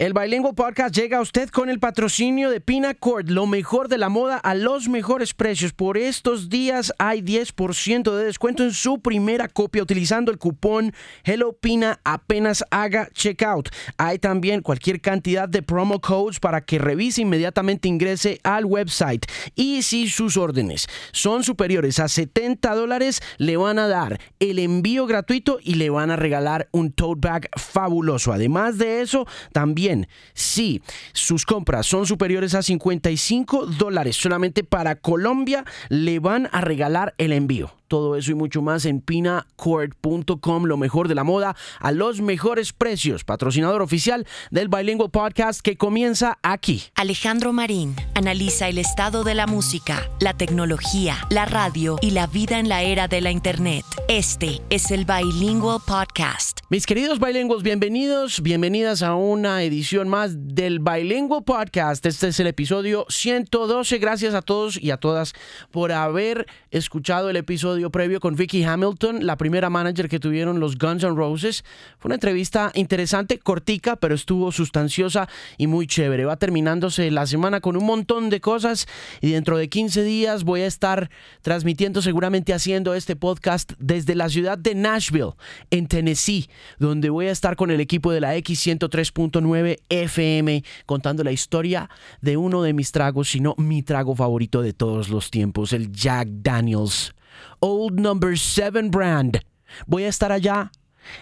El Bilingual Podcast llega a usted con el patrocinio de Pinacord, lo mejor de la moda a los mejores precios. Por estos días hay 10% de descuento en su primera copia utilizando el cupón HelloPina apenas haga checkout. Hay también cualquier cantidad de promo codes para que revise inmediatamente ingrese al website. Y si sus órdenes son superiores a 70 dólares, le van a dar el envío gratuito y le van a regalar un tote bag fabuloso. Además de eso, también si sus compras son superiores a 55 dólares solamente para Colombia, le van a regalar el envío. Todo eso y mucho más en pinacord.com, lo mejor de la moda a los mejores precios. Patrocinador oficial del Bilingual Podcast que comienza aquí. Alejandro Marín analiza el estado de la música, la tecnología, la radio y la vida en la era de la Internet. Este es el Bilingual Podcast. Mis queridos bilingües, bienvenidos, bienvenidas a una edición más del Bilingual Podcast. Este es el episodio 112. Gracias a todos y a todas por haber escuchado el episodio previo con Vicky Hamilton, la primera manager que tuvieron los Guns N' Roses. Fue una entrevista interesante, cortica, pero estuvo sustanciosa y muy chévere. Va terminándose la semana con un montón de cosas y dentro de 15 días voy a estar transmitiendo, seguramente haciendo este podcast desde la ciudad de Nashville, en Tennessee, donde voy a estar con el equipo de la X103.9 FM contando la historia de uno de mis tragos, si no mi trago favorito de todos los tiempos, el Jack Daniels. Old Number 7 Brand. Voy a estar allá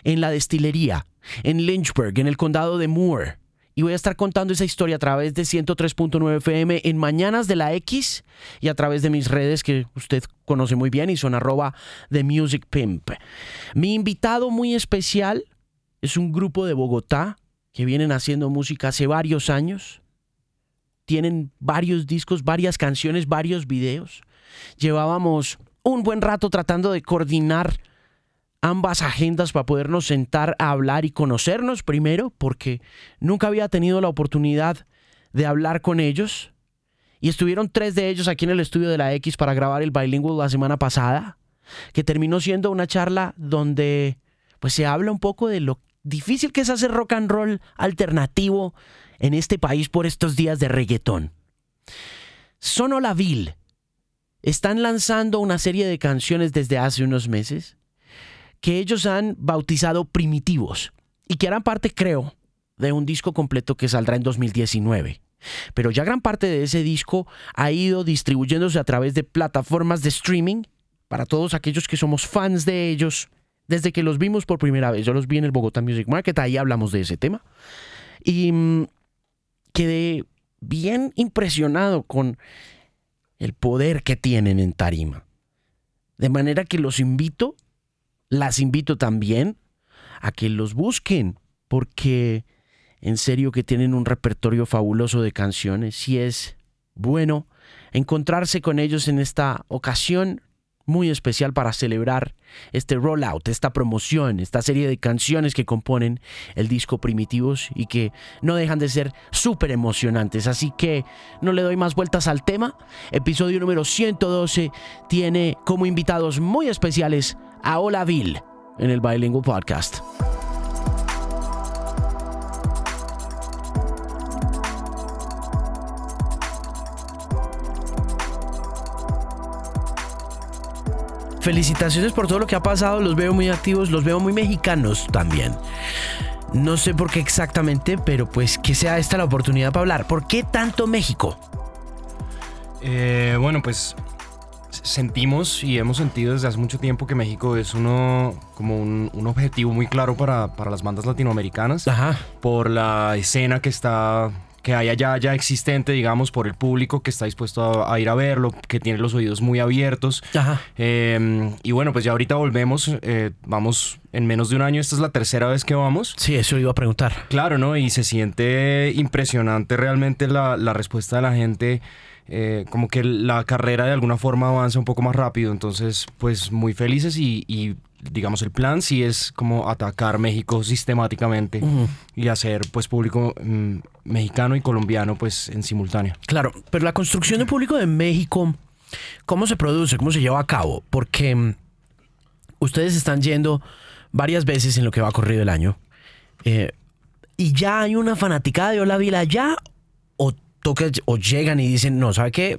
en la destilería, en Lynchburg, en el condado de Moore. Y voy a estar contando esa historia a través de 103.9 FM en Mañanas de la X y a través de mis redes que usted conoce muy bien y son arroba de Music. Mi invitado muy especial es un grupo de Bogotá que vienen haciendo música hace varios años. Tienen varios discos, varias canciones, varios videos. Llevábamos un buen rato tratando de coordinar ambas agendas para podernos sentar a hablar y conocernos primero, porque nunca había tenido la oportunidad de hablar con ellos. Y estuvieron tres de ellos aquí en el estudio de la X para grabar el Bilingual la semana pasada, que terminó siendo una charla donde pues se habla un poco de lo difícil que es hacer rock and roll alternativo en este país por estos días de reggaetón. Sonolaville están lanzando una serie de canciones desde hace unos meses que ellos han bautizado primitivos y que harán parte, creo, de un disco completo que saldrá en 2019. Pero ya gran parte de ese disco ha ido distribuyéndose a través de plataformas de streaming para todos aquellos que somos fans de ellos desde que los vimos por primera vez. Yo los vi en el Bogotá Music Market, ahí hablamos de ese tema. Y mm, quedé bien impresionado con el poder que tienen en tarima. De manera que los invito, las invito también a que los busquen, porque en serio que tienen un repertorio fabuloso de canciones y es bueno encontrarse con ellos en esta ocasión muy especial para celebrar este rollout, esta promoción, esta serie de canciones que componen el disco Primitivos y que no dejan de ser súper emocionantes. Así que no le doy más vueltas al tema. Episodio número 112 tiene como invitados muy especiales a Hola Bill en el Bilingual Podcast. Felicitaciones por todo lo que ha pasado, los veo muy activos, los veo muy mexicanos también. No sé por qué exactamente, pero pues que sea esta la oportunidad para hablar. ¿Por qué tanto México? Eh, bueno, pues sentimos y hemos sentido desde hace mucho tiempo que México es uno como un, objetivo muy claro para, para, las bandas latinoamericanas. Ajá. Por la escena que está que haya ya, ya existente, digamos, por el público que está dispuesto a, ir a verlo, que tiene los oídos muy abiertos. Ajá. Em, y bueno, pues ya ahorita volvemos, eh, vamos en menos de un año, esta es la tercera vez que vamos. Sí, eso iba a preguntar. Claro, ¿no? Y se siente impresionante realmente la, la respuesta de la gente. Eh, como que la carrera de alguna forma avanza un poco más rápido. Entonces, pues muy felices y, y digamos, el plan sí es como atacar México sistemáticamente y hacer pues público mm, mexicano y colombiano pues en simultáneo. Claro, pero la construcción de público de México, ¿cómo se produce? ¿Cómo se lleva a cabo? Porque mm, ustedes están yendo varias veces en lo que va corrido el año. Eh, y ya hay una fanaticada de Hola Vila allá o llegan y dicen, no, ¿sabe qué?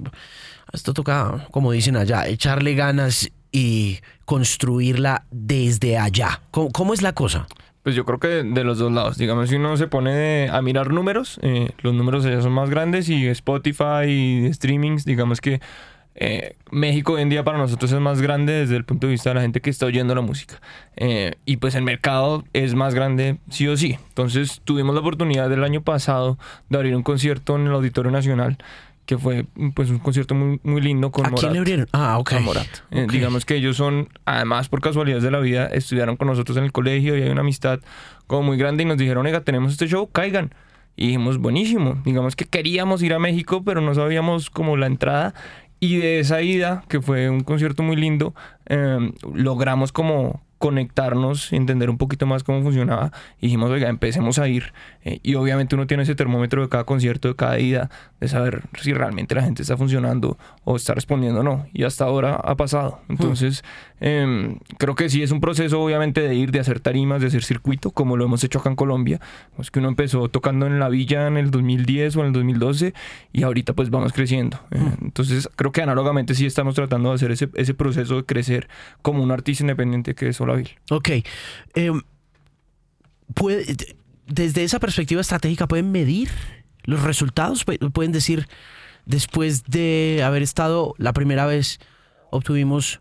Esto toca, como dicen allá, echarle ganas y construirla desde allá. ¿Cómo, es la cosa? Pues yo creo que de, los dos lados. Digamos, si uno se pone a mirar números, eh, los números allá son más grandes y Spotify y streamings, digamos que eh, México hoy en día para nosotros es más grande desde el punto de vista de la gente que está oyendo la música. Eh, y pues el mercado es más grande sí o sí. Entonces tuvimos la oportunidad del año pasado de abrir un concierto en el Auditorio Nacional que fue pues un concierto muy, muy lindo con ¿A quién le abrieron? Ah, ok. Eh, digamos que ellos son, además por casualidades de la vida, estudiaron con nosotros en el colegio y hay una amistad como muy grande y nos dijeron, oiga, tenemos este show, caigan. Y dijimos, buenísimo. Digamos que queríamos ir a México, pero no sabíamos como la entrada. Y de esa ida, que fue un concierto muy lindo, em, logramos como conectarnos, entender un poquito más cómo funcionaba. Y dijimos, oiga, empecemos a ir. Eh, y obviamente uno tiene ese termómetro de cada concierto, de cada ida, de saber si realmente la gente está funcionando o está respondiendo o no. Y hasta ahora ha pasado. Entonces, em, creo que sí es un proceso, obviamente, de ir, de hacer tarimas, de hacer circuito, como lo hemos hecho acá en Colombia. Es que uno empezó tocando en la villa en el 2010 o en el 2012 y ahorita pues vamos creciendo. Eh, entonces, creo que análogamente sí estamos tratando de hacer ese, ese proceso de crecer como un artista independiente que es Ok. Em, desde esa perspectiva estratégica, ¿pueden medir los resultados? ¿Pueden decir, después de haber estado la primera vez, obtuvimos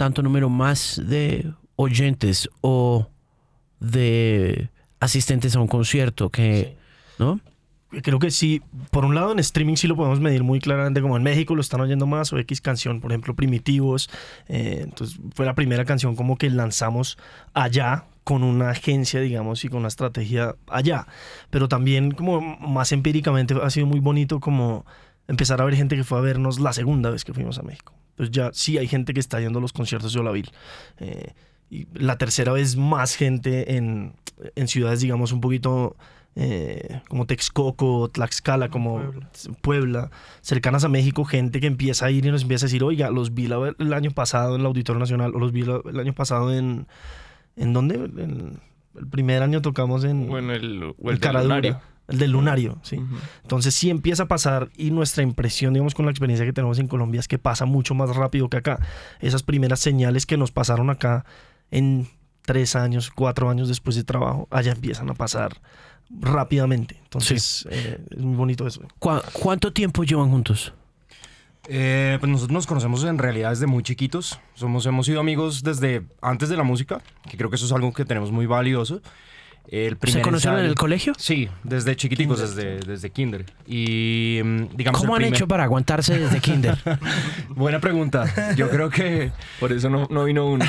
tanto número más de oyentes o de asistentes a un concierto que... ¿No? creo que sí, por un lado en streaming sí lo podemos medir muy claramente, como en México lo están oyendo más, o X canción, por ejemplo, Primitivos. Eh, entonces fue la primera canción como que lanzamos allá con una agencia, digamos, y con una estrategia allá. Pero también como más empíricamente ha sido muy bonito como empezar a ver gente que fue a vernos la segunda vez que fuimos a México. Entonces ya sí hay gente que está yendo a los conciertos de Olavil. Eh, y la tercera vez más gente en, en ciudades, digamos, un poquito eh, como Texcoco, Tlaxcala, como Puebla. cercanas a México, gente que empieza a ir y nos empieza a decir, oiga, los vi el año pasado en el Auditorio Nacional, o los vi el año pasado en... ¿En dónde? el primer año tocamos en... Bueno, el, el, el Lunario. El del lunario, sí. Entonces sí empieza a pasar y nuestra impresión, digamos, con la experiencia que tenemos en Colombia es que pasa mucho más rápido que acá. Esas primeras señales que nos pasaron acá en tres años, cuatro años después de trabajo, allá empiezan a pasar rápidamente. Entonces, eh, es muy bonito eso. ¿Cuánto tiempo llevan juntos? Eh, pues nosotros nos conocemos en realidad desde muy chiquitos. Somos, hemos sido amigos desde antes de la música, que creo que eso es algo que tenemos muy valioso. ¿Se conocieron en el colegio? Sí, desde chiquiticos, desde, desde kinder. Y mm, digamos. ¿Cómo han hecho para aguantarse desde kinder? Buena pregunta. Yo creo que. Por eso no, no vino uno.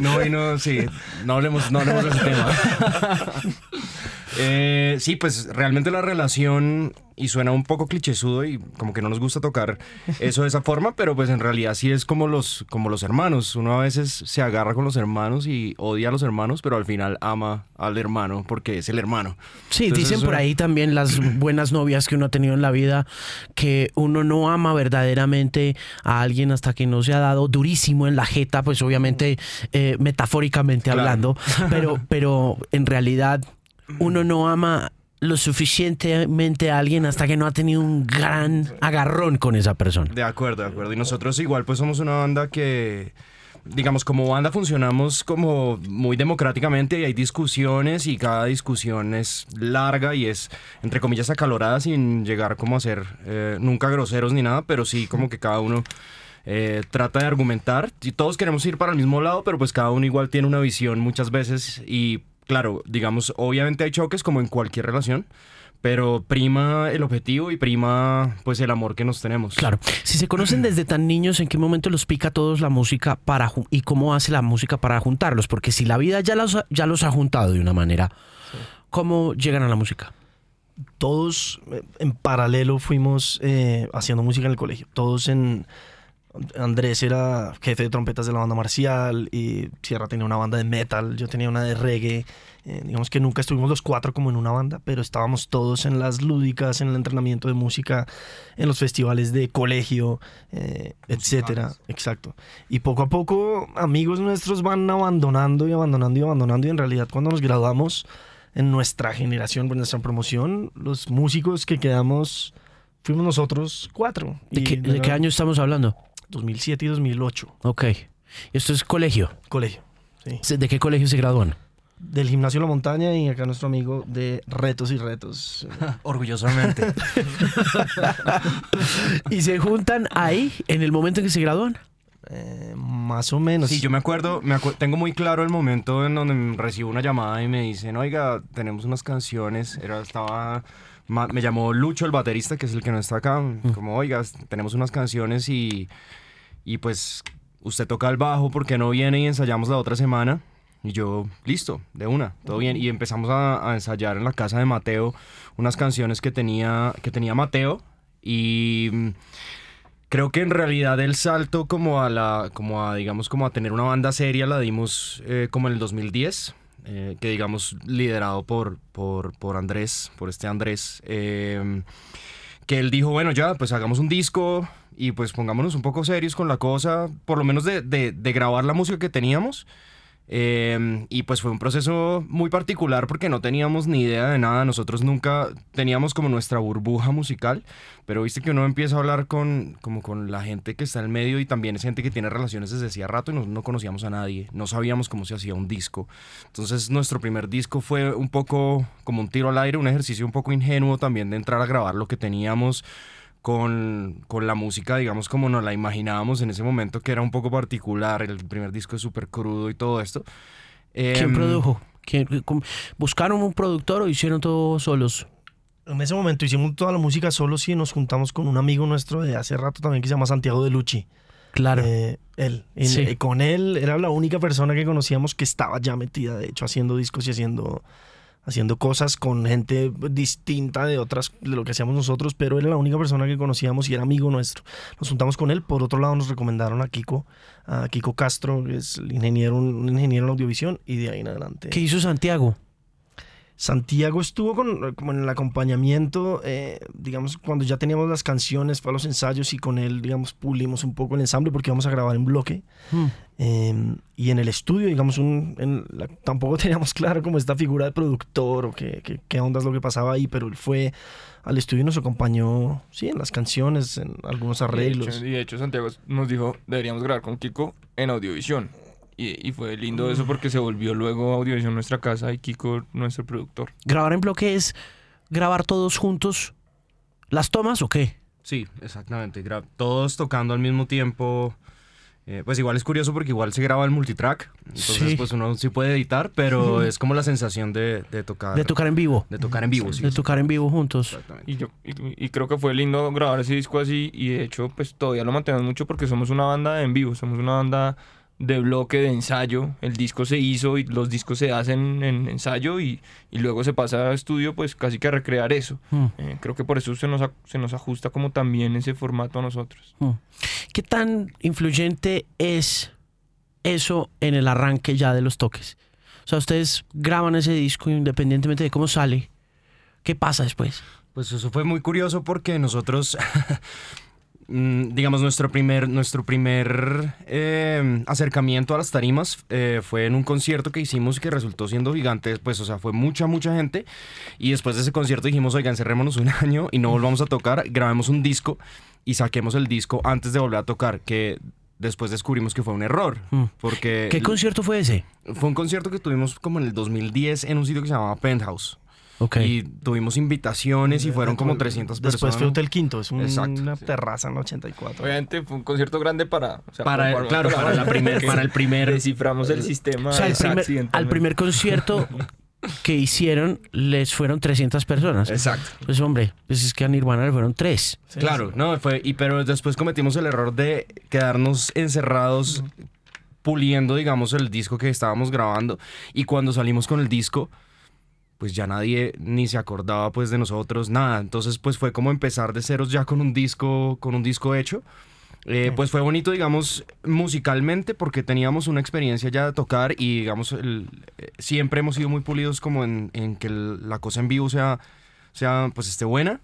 no vino, sí. No hablemos, no hablemos de ese tema. Eh, sí, pues realmente la relación, y suena un poco clichésudo y como que no nos gusta tocar eso de esa forma, pero pues en realidad sí es como los, como los hermanos. Uno a veces se agarra con los hermanos y odia a los hermanos, pero al final ama al hermano porque es el hermano. Sí, dicen por ahí también las buenas novias que uno ha tenido en la vida que uno no ama verdaderamente a alguien hasta que no se ha dado durísimo en la jeta, pues obviamente eh, metafóricamente hablando, pero, pero en realidad uno no ama lo suficientemente a alguien hasta que no ha tenido un gran agarrón con esa persona. De acuerdo, de acuerdo. Y nosotros igual pues somos una banda que digamos, como banda funcionamos como muy democráticamente y hay discusiones y cada discusión es larga y es, entre comillas, acalorada sin llegar como a ser eh, nunca groseros ni nada, pero sí como que cada uno eh, trata de argumentar y todos queremos ir para el mismo lado, pero pues cada uno igual tiene una visión muchas veces y claro, digamos, obviamente hay choques como en cualquier relación, pero prima el objetivo y prima pues el amor que nos tenemos. Claro. Si se conocen desde tan niños, ¿en qué momento los pica a todos la música para y cómo hace la música para juntarlos? Porque si la vida ya los, ya los ha juntado de una manera, ¿cómo llegan a la música? Todos eh, en paralelo fuimos eh, haciendo música en el colegio. Todos en Andrés era jefe de trompetas de la banda marcial y Sierra tenía una banda de metal, yo tenía una de reggae. Eh, digamos que nunca estuvimos los cuatro como en una banda, pero estábamos todos en las lúdicas, en el entrenamiento de música, en los festivales de colegio, eh, etcétera. Exacto. Y poco a poco amigos nuestros van abandonando y abandonando y abandonando y en realidad cuando nos graduamos en nuestra generación, en nuestra promoción, los músicos que quedamos fuimos nosotros cuatro. ¿De, qué, de qué año estamos hablando? 2007 y 2008, Ok. Esto es colegio. colegio. Sí. ¿De qué colegio se gradúan? Del gimnasio La Montaña y acá nuestro amigo de Retos y Retos. Orgullosamente. ¿Y se juntan ahí en el momento en que se gradúan? Eh, más o menos. Sí, yo me acuerdo, me acu- tengo muy claro el momento en donde recibo una llamada y me dicen, oiga, tenemos unas canciones, era, estaba, me llamó Lucho, el baterista, que es el que no está acá, como, oiga, tenemos unas canciones y, y pues usted toca el bajo, ¿por qué no viene y ensayamos la otra semana? Y yo, listo, de una, todo bien. Y empezamos a, a ensayar en la casa de Mateo unas canciones que tenía, que tenía Mateo. Y... mm, Creo que en realidad el salto como a la, como a, digamos, como a tener una banda seria la dimos eh, como en el 2010, eh, que digamos liderado por, por, por Andrés, por este Andrés, eh, que él dijo, bueno, ya, pues hagamos un disco y pues pongámonos un poco serios con la cosa, por lo menos de- de grabar la música que teníamos. Eh, y pues fue un proceso muy particular porque no teníamos ni idea de nada. Nosotros nunca teníamos como nuestra burbuja musical, pero viste que uno empieza a hablar con, como con la gente que está en el medio y también es gente que tiene relaciones desde hacía rato y nosotros no conocíamos a nadie, no sabíamos cómo se hacía un disco. Entonces nuestro primer disco fue un poco como un tiro al aire, un ejercicio un poco ingenuo también de entrar a grabar lo que teníamos con, con la música, digamos, como nos la imaginábamos en ese momento, que era un poco particular. El primer disco es súper crudo y todo esto. ¿Quién Em, produjo? ¿Quién- cómo- ¿Buscaron un productor o hicieron todo solos? En ese momento hicimos toda la música solos y nos juntamos con un amigo nuestro de hace rato también que se llama Santiago de Lucci. Claro. Eh, él. Y, Sí. con él era la única persona que conocíamos que estaba ya metida, de hecho, haciendo discos y haciendo, haciendo cosas con gente distinta de otras, de lo que hacíamos nosotros, pero era la única persona que conocíamos y era amigo nuestro. Nos juntamos con él. Por otro lado, nos recomendaron a Kiko, a Kiko Castro, que es el ingeniero, un ingeniero en audiovisión, y de ahí en adelante. ¿Qué hizo Santiago? Santiago estuvo con, como en el acompañamiento, eh, digamos, cuando ya teníamos las canciones, fue a los ensayos y con él, digamos, pulimos un poco el ensamble porque íbamos a grabar en bloque. Hmm. Eh, y en el estudio, digamos, un, en la- tampoco teníamos claro como esta figura de productor o qué, qué, qué onda es lo que pasaba ahí, pero él fue al estudio y nos acompañó, sí, en las canciones, en algunos Y de arreglos. hecho- Y de hecho Santiago nos dijo, deberíamos grabar con Kiko en Audiovisión. Y, y fue lindo eso porque se volvió luego Audiovisión nuestra casa y Kiko nuestro productor. ¿Grabar en bloque es grabar todos juntos las tomas o qué? Sí, exactamente. gra- Todos tocando al mismo tiempo. Eh, pues igual es curioso porque igual se graba el multitrack. Entonces, Sí. pues uno sí puede editar, pero es como la sensación de, de tocar. De tocar en vivo. de tocar en vivo, sí. De tocar en vivo juntos. Exactamente. Y, yo, y, y creo que fue lindo grabar ese disco así y de hecho pues todavía lo mantenemos mucho porque somos una banda en vivo, somos una banda de bloque, de ensayo. El disco se hizo y los discos se hacen en ensayo y, y luego se pasa a estudio pues casi que a recrear eso. Hmm. Eh, creo que por eso se nos, se nos ajusta como también ese formato a nosotros. Hmm. ¿Qué tan influyente es eso en el arranque ya de los toques? O sea, ustedes graban ese disco independientemente de cómo sale. ¿Qué pasa después? Pues eso fue muy curioso porque nosotros, digamos, nuestro primer, nuestro primer eh, acercamiento a las tarimas eh, fue en un concierto que hicimos que resultó siendo gigante, pues, o sea, fue mucha, mucha gente. Y después de ese concierto dijimos, oigan, cerrémonos un año y no volvamos a tocar, grabemos un disco y saquemos el disco antes de volver a tocar, que después descubrimos que fue un error, Mm. porque ¿Qué concierto fue ese? fue un concierto que tuvimos como en el 2010 en un sitio que se llamaba Penthouse. Ok. Y tuvimos invitaciones y fueron como 300 Después personas. fue Hotel Quinto, es un- Exacto, una sí. terraza en 84. Obviamente fue un concierto grande para... o sea, Para, claro, para, la primer, para el primer... Desciframos el sistema o sea, al primer, al accidentalmente. primer concierto que hicieron les fueron 300 personas. Exacto. Pues hombre, pues es que a Nirvana le fueron tres. Sí, claro, sí. no, fue... Y, pero después cometimos el error de quedarnos encerrados puliendo, digamos, el disco que estábamos grabando. Y cuando salimos con el disco, pues ya nadie ni se acordaba pues de nosotros, nada. Entonces pues fue como empezar de ceros ya con un disco, con un disco hecho. Eh. Pues fue bonito, digamos, musicalmente, porque teníamos una experiencia ya de tocar y, digamos, el- eh, siempre hemos sido muy pulidos como en, en que el- la cosa en vivo sea, sea, pues esté buena.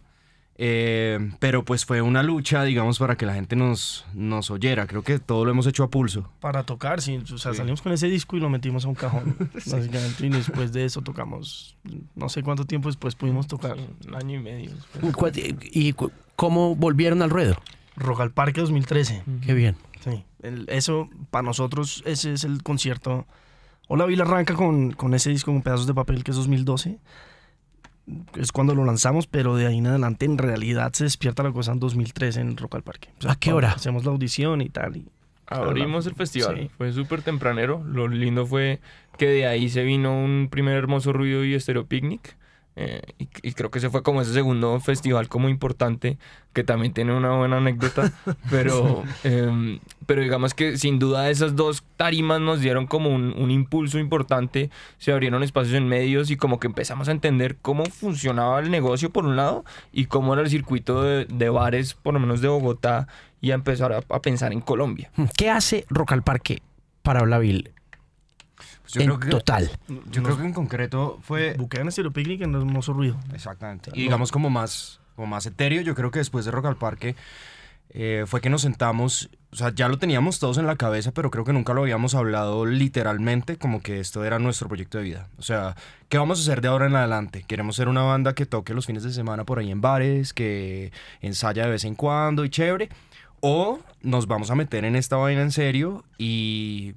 Eh, pero pues fue una lucha, digamos, para que la gente nos, nos oyera. Creo que todo lo hemos hecho a pulso. Para tocar, sí. O sea, salimos con ese disco y lo metimos a un cajón, básicamente. Y después de eso tocamos, no sé cuánto tiempo después pudimos tocar. Un año y medio. ¿Cu- ¿Y cómo volvieron al ruedo? Rock al Parque 2013. Qué bien. Sí. El- eso, para nosotros, ese es el concierto. Hola Vila arranca con, con ese disco con pedazos de papel que es 2012. Es cuando lo lanzamos, pero de ahí en adelante en realidad se despierta la cosa en 2013 en Rock al Parque. O sea, ¿A qué hora? Hacemos la audición y tal. Y, Abrimos el festival, Sí. fue súper tempranero. Lo lindo fue que de ahí se vino un primer hermoso ruido y estéreo picnic. Eh, y, y creo que ese fue como ese segundo festival como importante, que también tiene una buena anécdota. pero, em, pero digamos que sin duda esas dos tarimas nos dieron como un, un impulso importante. Se abrieron espacios en medios y como que empezamos a entender cómo funcionaba el negocio por un lado y cómo era el circuito de, de bares, por lo menos de Bogotá, y a empezar a, a pensar en Colombia. ¿Qué hace Rock al Parque para Blavil Pues yo en creo que, total? yo creo que en concreto fue Buquean Estéreo Picnic en Hermoso Ruido. Exactamente. Y digamos como más, como más etéreo, yo creo que después de Rock al Parque eh, fue que nos sentamos, o sea, ya lo teníamos todos en la cabeza, pero creo que nunca lo habíamos hablado literalmente, como que esto era nuestro proyecto de vida. O sea, ¿qué vamos a hacer de ahora en adelante? Queremos ser una banda que toque los fines de semana por ahí en bares, que ensaya de vez en cuando y chévere. O nos vamos a meter en esta vaina en serio y,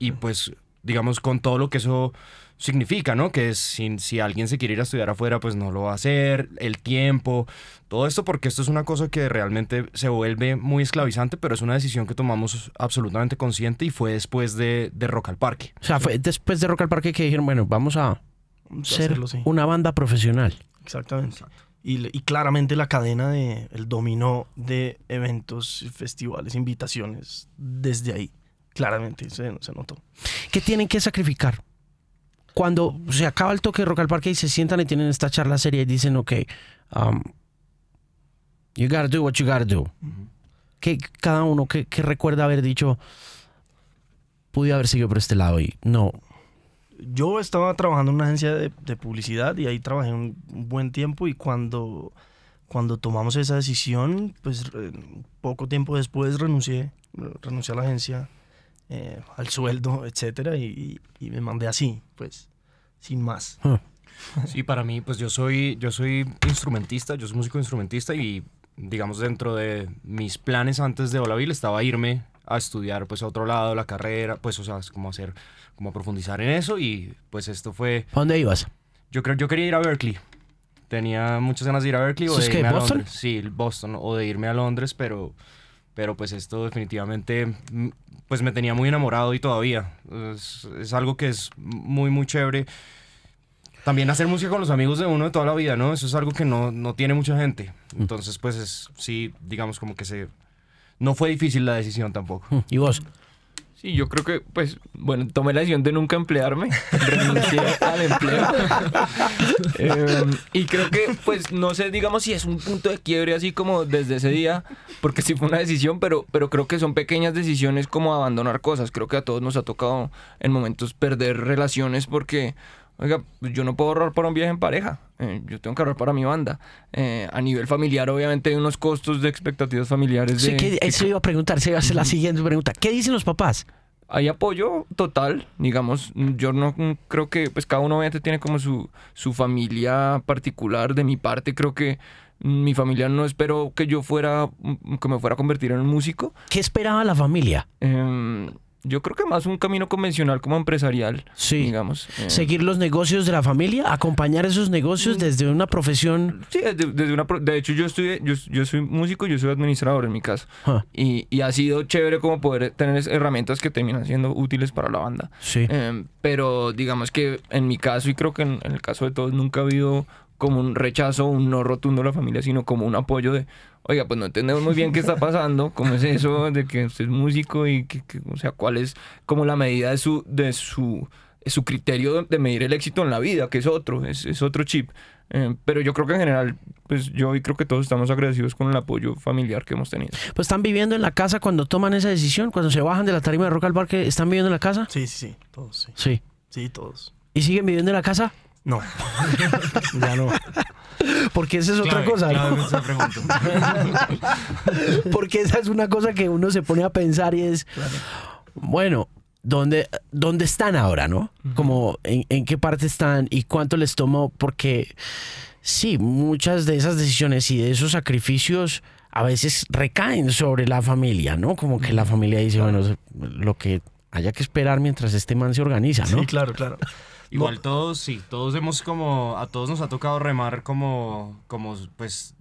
y pues, digamos, con todo lo que eso significa, ¿no? Que si, si alguien se quiere ir a estudiar afuera, pues no lo va a hacer, el tiempo, todo esto, porque esto es una cosa que realmente se vuelve muy esclavizante, pero es una decisión que tomamos absolutamente consciente y fue después de, de Rock al Parque. O sea, fue después de Rock al Parque que dijeron, bueno, vamos a ser Hacerlo, sí. una banda profesional. Exactamente. Y, y claramente la cadena de el dominó de eventos, festivales, invitaciones, desde ahí. Claramente se, se notó. ¿Qué tienen que sacrificar? Cuando se acaba el toque de Rock al Parque y se sientan y tienen esta charla seria y dicen, ok, um, you gotta do what you gotta do. Que cada uno que, que recuerda haber dicho, pude haber seguido por este lado y no. Yo estaba trabajando en una agencia de, de publicidad y ahí trabajé un, un buen tiempo y cuando, cuando tomamos esa decisión, pues poco tiempo después renuncié, renuncié a la agencia, eh, al sueldo, etcétera, y, y- y me mandé así, pues, sin más. Sí, para mí, pues yo soy, yo soy instrumentista, yo soy músico instrumentista y digamos dentro de mis planes antes de Olaville estaba irme a estudiar pues a otro lado la carrera, pues o sea, es como hacer, como profundizar en eso y pues esto fue, ¿A dónde ibas? yo creo, yo quería ir a Berkeley. Tenía muchas ganas de ir a Berkeley o ¿Eso es de qué, irme a Boston? Londres. Sí, Boston o de irme a Londres, pero pero pues esto definitivamente mm, pues me tenía muy enamorado y todavía. Es, es algo que es muy muy chévere. También hacer música con los amigos de uno de toda la vida no eso es algo que no, no tiene mucha gente. Entonces pues es sí digamos como que se no fue difícil la decisión tampoco. ¿Y vos? Sí, yo creo que, pues, bueno, tomé la decisión de nunca emplearme, renuncié al empleo. Eh, y creo que, pues, no sé, digamos si es un punto de quiebre así como desde ese día, porque sí fue una decisión, pero, pero creo que son pequeñas decisiones como abandonar cosas. Creo que a todos nos ha tocado en momentos perder relaciones porque, oiga, pues, yo no puedo ahorrar para un viaje en pareja, eh, yo tengo que ahorrar para mi banda. Eh, a nivel familiar, obviamente, hay unos costos de expectativas familiares. Sí, de- que, eso iba a preguntar, se iba a hacer la siguiente pregunta. ¿Qué dicen los papás? hay apoyo total, digamos, yo no mm, creo que pues cada uno obviamente tiene como su, su familia particular, de mi parte creo que mm, mi familia no esperó que yo fuera, mm, que me fuera a convertir en un músico, ¿Qué esperaba la familia? Em, yo creo que más un camino convencional como empresarial, Sí. digamos. eh, ¿Seguir los negocios de la familia? ¿Acompañar esos negocios desde una profesión? Sí, desde, desde una, de hecho yo estudié, yo, yo soy músico, yo soy administrador en mi caso. Ah, Y, y ha sido chévere como poder tener herramientas que terminan siendo útiles para la banda. sí. Em, pero digamos que en mi caso, y creo que en, en el caso de todos, nunca ha habido como un rechazo, un no rotundo de la familia, sino como un apoyo de, oiga, pues no entendemos muy bien qué está pasando, cómo es eso de que usted es músico y que, que- o sea, cuál es como la medida de su, de su, de su criterio de medir el éxito en la vida, que es otro, es, es otro chip. Em, pero yo creo que en general, pues yo y creo que todos estamos agradecidos con el apoyo familiar que hemos tenido. Pues están viviendo en la casa cuando toman esa decisión, cuando se bajan de la tarima de Rock al Parque, ¿están viviendo en la casa? Sí, sí, sí, todos, sí. Sí. Sí, todos. ¿Y siguen viviendo en la casa? No, ya no. Porque esa es otra cosa, ¿no? Porque esa es una cosa que uno se pone a pensar y es, bueno, ¿dónde, ¿dónde están ahora, no? Como en, en qué parte están y cuánto les tomó, porque sí, muchas de esas decisiones y de esos sacrificios a veces recaen sobre la familia, ¿no? Como que la familia dice, bueno, lo que haya que esperar mientras este man se organiza, ¿no? Sí, claro, claro. Igual todos, sí, todos hemos como, a todos nos ha tocado remar como, como, pues,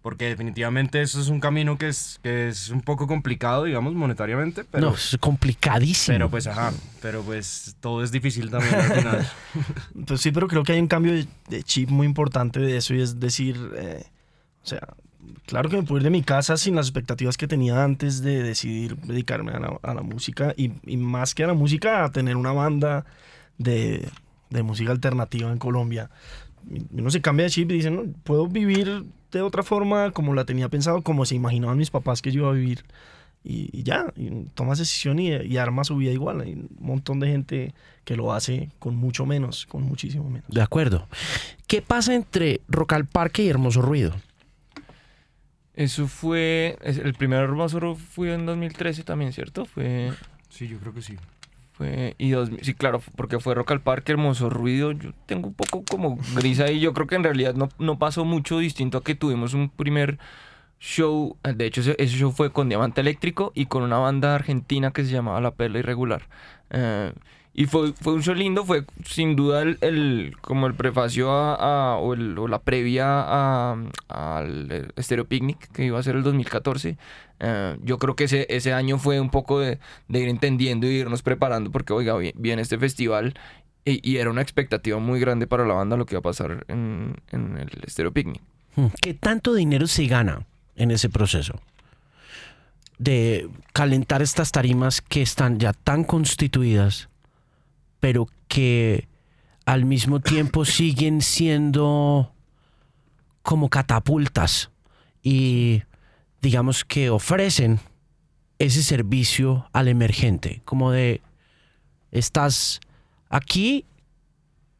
porque definitivamente eso es un camino que es, que es un poco complicado, digamos, monetariamente, pero... No, es complicadísimo. Pero pues, ajá, pero pues todo es difícil también al final. Pues sí, pero creo que hay un cambio de, chip muy importante de eso y es decir, eh, o sea, claro que me puedo ir de mi casa sin las expectativas que tenía antes de decidir dedicarme a la, a la música y, y, más que a la música, a tener una banda de, de música alternativa en Colombia. Uno se cambia de chip y dice, no, puedo vivir de otra forma como la tenía pensado, como se imaginaban mis papás que yo iba a vivir. Y, y ya, y tomas decisión y, y arma su vida igual. Hay un montón de gente que lo hace con mucho menos, con muchísimo menos. De acuerdo. ¿Qué pasa entre Rock al Parque y Hermoso Ruido? Eso fue. El primer Hermoso fue en 2013 también, ¿cierto? Fue. Sí, yo creo que sí. Fue, y dos, sí, claro, porque fue Rock al Parque, Hermoso Ruido. Yo tengo un poco como gris ahí. Yo creo que en realidad no, no pasó mucho distinto a que tuvimos un primer show. De hecho, ese, show fue con Diamante Eléctrico y con una banda argentina que se llamaba La Perla Irregular. Uh, y fue, fue un show lindo, fue sin duda el, el como el prefacio a, o, la previa al Stereo Picnic que iba a ser el 2014. Uh, yo creo que ese, ese año fue un poco de, de, ir entendiendo y irnos preparando porque, oiga, viene este festival y, era una expectativa muy grande para la banda lo que iba a pasar en, en el Stereo Picnic. ¿Qué tanto dinero se gana en ese proceso? De calentar estas tarimas que están ya tan constituidas pero que al mismo tiempo siguen siendo como catapultas y digamos que ofrecen ese servicio al emergente, como de estás aquí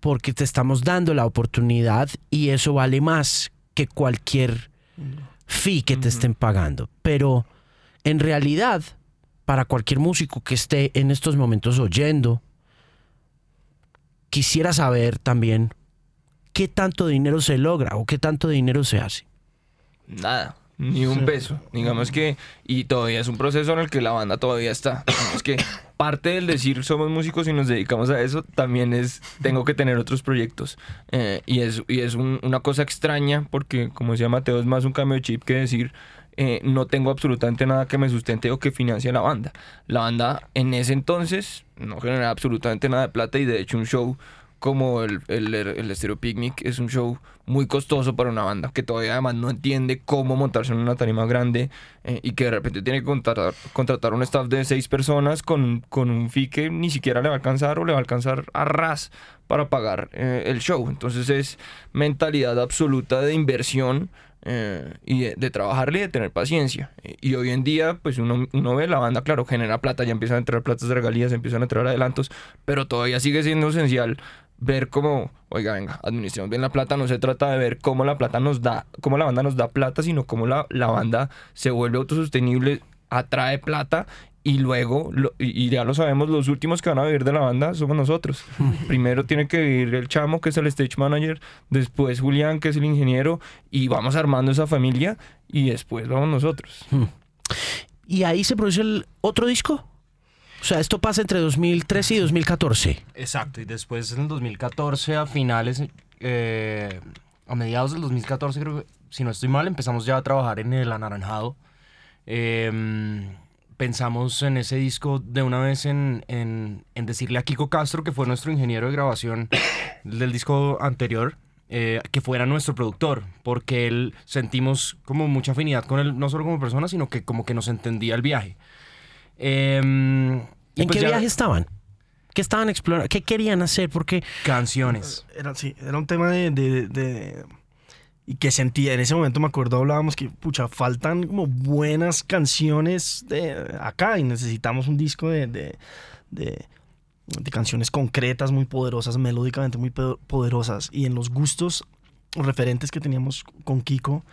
porque te estamos dando la oportunidad y eso vale más que cualquier fee que te estén pagando. Pero en realidad, para cualquier músico que esté en estos momentos oyendo, quisiera saber también qué tanto dinero se logra o qué tanto dinero se hace. Nada, ni un peso. Digamos que, y todavía es un proceso en el que la banda todavía está. Es que parte del decir somos músicos y nos dedicamos a eso también es, tengo que tener otros proyectos. Eh, y es, y es un, una cosa extraña porque, como decía Mateo, es más un cambio de chip que decir eh, no tengo absolutamente nada que me sustente o que financie la banda. La banda en ese entonces no generaba absolutamente nada de plata y de hecho un show como el, el, el Stereo Picnic es un show muy costoso para una banda que todavía además no entiende cómo montarse en una tarima grande eh, y que de repente tiene que contratar, contratar un staff de seis personas con, con un fee que ni siquiera le va a alcanzar o le va a alcanzar a ras para pagar eh, el show. Entonces es mentalidad absoluta de inversión eh, y de, trabajarle y de tener paciencia. Y hoy en día, pues uno, uno, ve la banda, claro, genera plata, ya empiezan a entrar platas de regalías, empiezan a entrar adelantos, pero todavía sigue siendo esencial ver cómo, oiga, venga, administramos bien la plata, no se trata de ver cómo la plata nos da, cómo la banda nos da plata, sino cómo la, la banda se vuelve autosostenible, atrae plata y luego, lo, y ya lo sabemos, los últimos que van a vivir de la banda somos nosotros. Primero tiene que vivir el chamo, que es el stage manager, después Julián, que es el ingeniero, y vamos armando esa familia, y después vamos nosotros. ¿Y ahí se produce el otro disco? O sea, esto pasa entre 2013 y 2014. Exacto, y después en el 2014, a finales, eh, a mediados del 2014, creo que, si no estoy mal, empezamos ya a trabajar en el anaranjado. Eh, pensamos en ese disco de una vez en, en, en, decirle a Kiko Castro, que fue nuestro ingeniero de grabación del disco anterior, eh, que fuera nuestro productor, porque él sentimos como mucha afinidad con él, no solo como persona, sino que como que nos entendía el viaje. Eh, ¿Y en pues qué ya... viaje estaban? ¿Qué estaban explorando? ¿Qué querían hacer? Porque... Canciones. Era, sí, era un tema de, de, de y que sentía, en ese momento me acuerdo hablábamos que, pucha, faltan como buenas canciones de acá y necesitamos un disco de, de, de, canciones concretas, muy poderosas, melódicamente muy poderosas. Y en los gustos referentes que teníamos con Kiko,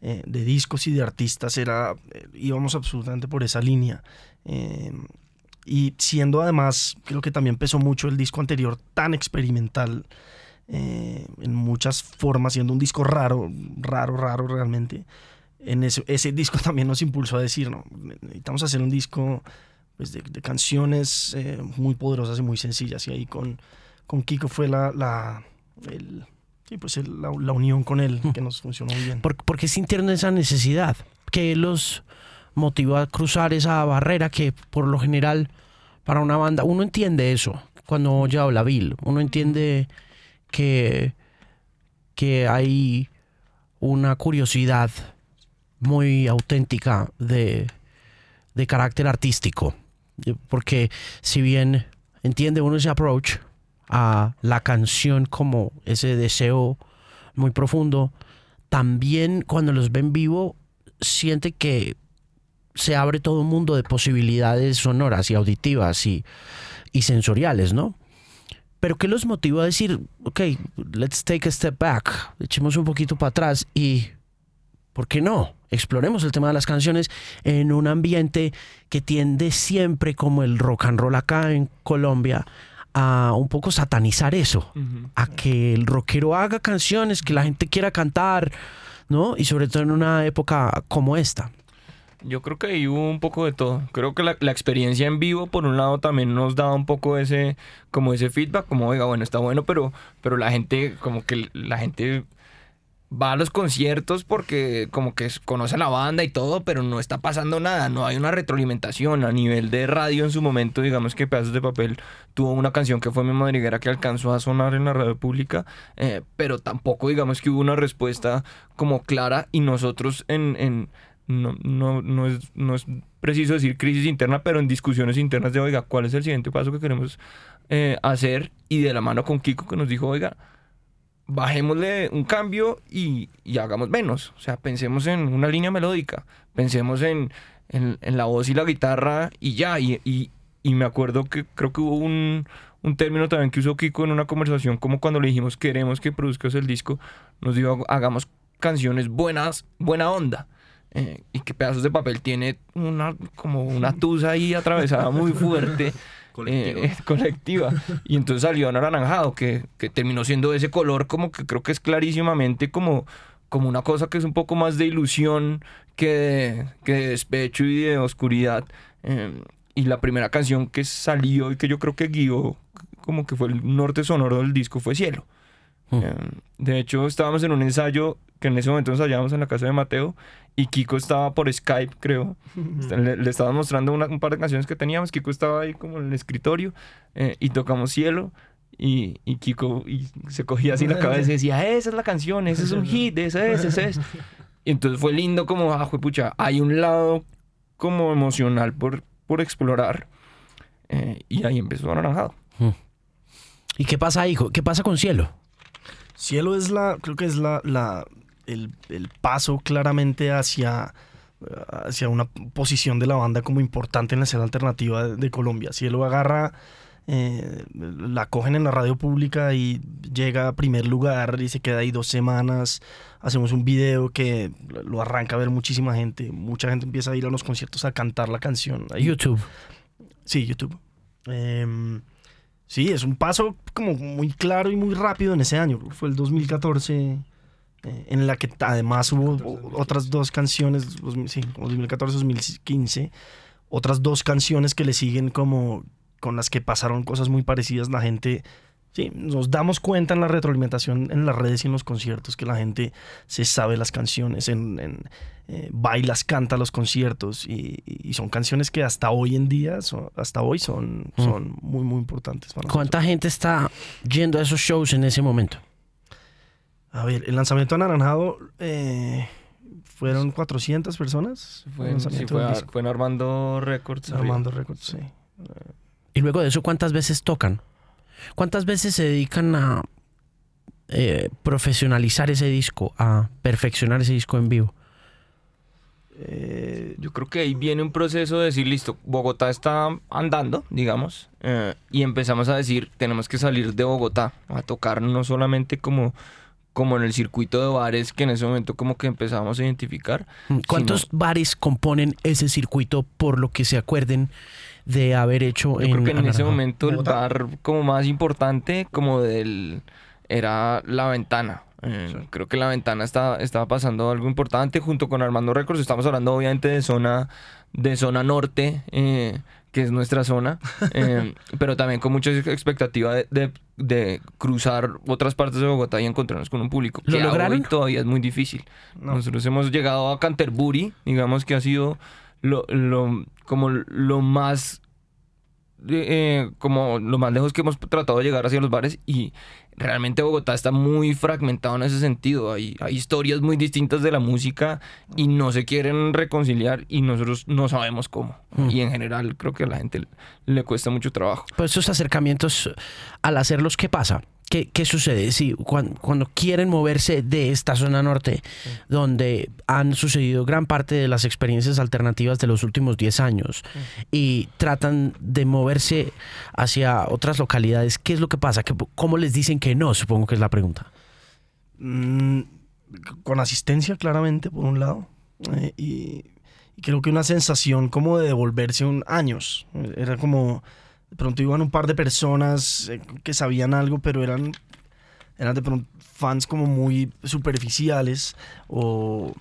eh, de discos y de artistas, era, eh, íbamos absolutamente por esa línea. Eh, y siendo además, creo que también pesó mucho el disco anterior tan experimental en muchas formas, siendo un disco raro, raro, raro realmente. En ese, ese disco también nos impulsó a decir, no, necesitamos hacer un disco pues, de, canciones muy poderosas y muy sencillas. Y ahí con, con Kiko fue la, la el, y pues la, unión con él que nos funcionó muy bien. ¿Por, qué sintieron esa necesidad? ¿Qué los motivó a cruzar esa barrera que por lo general para una banda, uno entiende eso cuando oye habla Bill, uno entiende que, que hay una curiosidad muy auténtica de, de carácter artístico, porque si bien entiende uno ese approach, a la canción como ese deseo muy profundo, también cuando los ven vivo siente que se abre todo un mundo de posibilidades sonoras y auditivas y, y sensoriales, ¿no? Pero ¿qué los motivó a decir, ok, let's take a step back, echemos un poquito para atrás y, ¿por qué no? Exploremos el tema de las canciones en un ambiente que tiende siempre como el rock and roll acá en Colombia a un poco satanizar eso, a que el rockero haga canciones que la gente quiera cantar, ¿no? Y sobre todo en una época como esta. Yo creo que ahí hubo un poco de todo. Creo que la, experiencia en vivo, por un lado, también nos daba un poco ese, como ese feedback, como, oiga, bueno, está bueno, pero, pero la gente, como que la gente va a los conciertos porque como que conoce a la banda y todo, pero no está pasando nada, no hay una retroalimentación a nivel de radio en su momento, digamos que Pedazos de Papel tuvo una canción que fue mi madriguera que alcanzó a sonar en la radio pública, eh, pero tampoco digamos que hubo una respuesta como clara y nosotros en... en no, no, no, es, no es preciso decir crisis interna, pero en discusiones internas de, oiga, ¿cuál es el siguiente paso que queremos eh, hacer? Y de la mano con Kiko que nos dijo, oiga, bajémosle un cambio y, hagamos menos. O sea, pensemos en una línea melódica, pensemos en, en, la voz y la guitarra y ya. Y, y, me acuerdo que creo que hubo un, un, término también que usó Kiko en una conversación, como cuando le dijimos queremos que produzcas el disco, nos dijo hagamos canciones buenas, buena onda. Eh, y que pedazos de papel tiene una como una tusa ahí atravesada muy fuerte eh, colectiva. Y entonces salió anaranjado, que, que terminó siendo ese color como que creo que es clarísimamente como, como una cosa que es un poco más de ilusión que de, que despecho y de oscuridad. Em, y la primera canción que salió y que yo creo que guió como que fue el norte sonoro del disco fue Cielo. Em, de hecho, estábamos en un ensayo que en ese momento nos hallábamos en la casa de Mateo y Kiko estaba por Skype, creo. Le, le estaba mostrando un par de canciones que teníamos. Kiko estaba ahí como en el escritorio eh, y tocamos Cielo. Y, y, Kiko y se cogía así la cabeza y decía, esa es la canción, ese es un hit, ese es, ese es. Y entonces fue lindo como, ah, pucha, hay un lado como emocional por, por explorar. Eh, y ahí empezó Anaranjado. ¿Y qué pasa, hijo? ¿Qué pasa con Cielo? Cielo es la, creo que es la, la el, paso claramente hacia, hacia una posición de la banda como importante en la escena alternativa de, Colombia. Si él lo agarra, eh, la cogen en la radio pública y llega a primer lugar y se queda ahí dos semanas. Hacemos un video que lo arranca a ver muchísima gente. Mucha gente empieza a ir a los conciertos a cantar la canción. YouTube. Sí, YouTube. Em, sí, es un paso como muy claro y muy rápido en ese año. Fue el 2014 eh, en la que además hubo otras dos canciones, sí, 2014-2015, otras dos canciones que le siguen como con las que pasaron cosas muy parecidas. La gente, sí, nos damos cuenta en la retroalimentación en las redes y en los conciertos que la gente se sabe las canciones, en, en eh, bailas, canta los conciertos y, son canciones que hasta hoy en día, hasta hoy son, mm. son muy, muy importantes. Para ¿Cuánta gente está yendo a esos shows en ese momento? A ver, el lanzamiento anaranjado eh, fueron 400 personas. Fue, en, sí, fue, Armando Records. Armando Records, sí. Y luego de eso, ¿cuántas veces tocan? ¿Cuántas veces se dedican a eh, profesionalizar ese disco, a perfeccionar ese disco en vivo? Eh, yo creo que ahí viene un proceso de decir, listo, Bogotá está andando, digamos, y empezamos a decir, tenemos que salir de Bogotá, a tocar no solamente como como en el circuito de bares que en ese momento como que empezamos a identificar. Mm, ¿Cuántos sino- bares componen ese circuito por lo que se acuerden de haber hecho Yo en creo que en ese momento el bar como más importante como del era La Ventana. Eh, Creo que La Ventana está, estaba pasando algo importante junto con Armando Records. Estamos hablando obviamente de zona, de zona norte, eh, que es nuestra zona, eh, pero también con mucha expectativa de, de- de cruzar otras partes de Bogotá y encontrarnos con un público. ¿Lo que lograron? hoy todavía es muy difícil. No. Nosotros hemos llegado a Canterbury, digamos que ha sido lo, lo- como lo más eh, como lo más lejos que hemos tratado de llegar hacia los bares y realmente Bogotá está muy fragmentado en ese sentido. Hay, hay historias muy distintas de la música y no se quieren reconciliar y nosotros no sabemos cómo. Mm. Y en general creo que a la gente le cuesta mucho trabajo. Pues esos acercamientos, al hacerlos, ¿qué pasa? ¿Qué, qué sucede? Si cuan- cuando, quieren moverse de esta zona norte, donde han sucedido gran parte de las experiencias alternativas de los últimos 10 años, y tratan de moverse hacia otras localidades, ¿qué es lo que pasa? ¿Qué- ¿Cómo les dicen que no? Supongo que es la pregunta. Mm, con asistencia, claramente, por un lado. Eh, y, y creo que una sensación como de devolverse un años. Eh, Era como, de pronto iban un par de personas eh, que sabían algo, pero eran, eran de pronto fans como muy superficiales o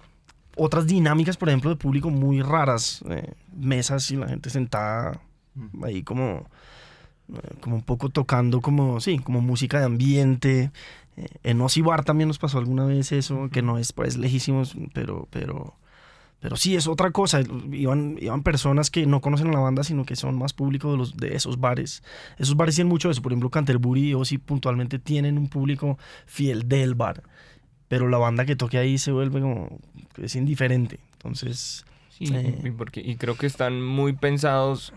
otras dinámicas, por ejemplo, de público muy raras. eh, mesas y la gente sentada ahí como, eh, como un poco tocando como, sí, como música de ambiente. Eh, En Ozzy Bar también nos pasó alguna vez eso, que no es pues lejísimos, pero, pero, pero sí es otra cosa. Iban, iban personas que no conocen a la banda, sino que son más público de, los, de esos bares. Esos bares tienen mucho de eso. Por ejemplo, Canterbury y Ozzy puntualmente tienen un público fiel del bar. Pero la banda que toque ahí se vuelve como, es indiferente. Entonces, Sí, Eh. y, porque, y creo que están muy pensados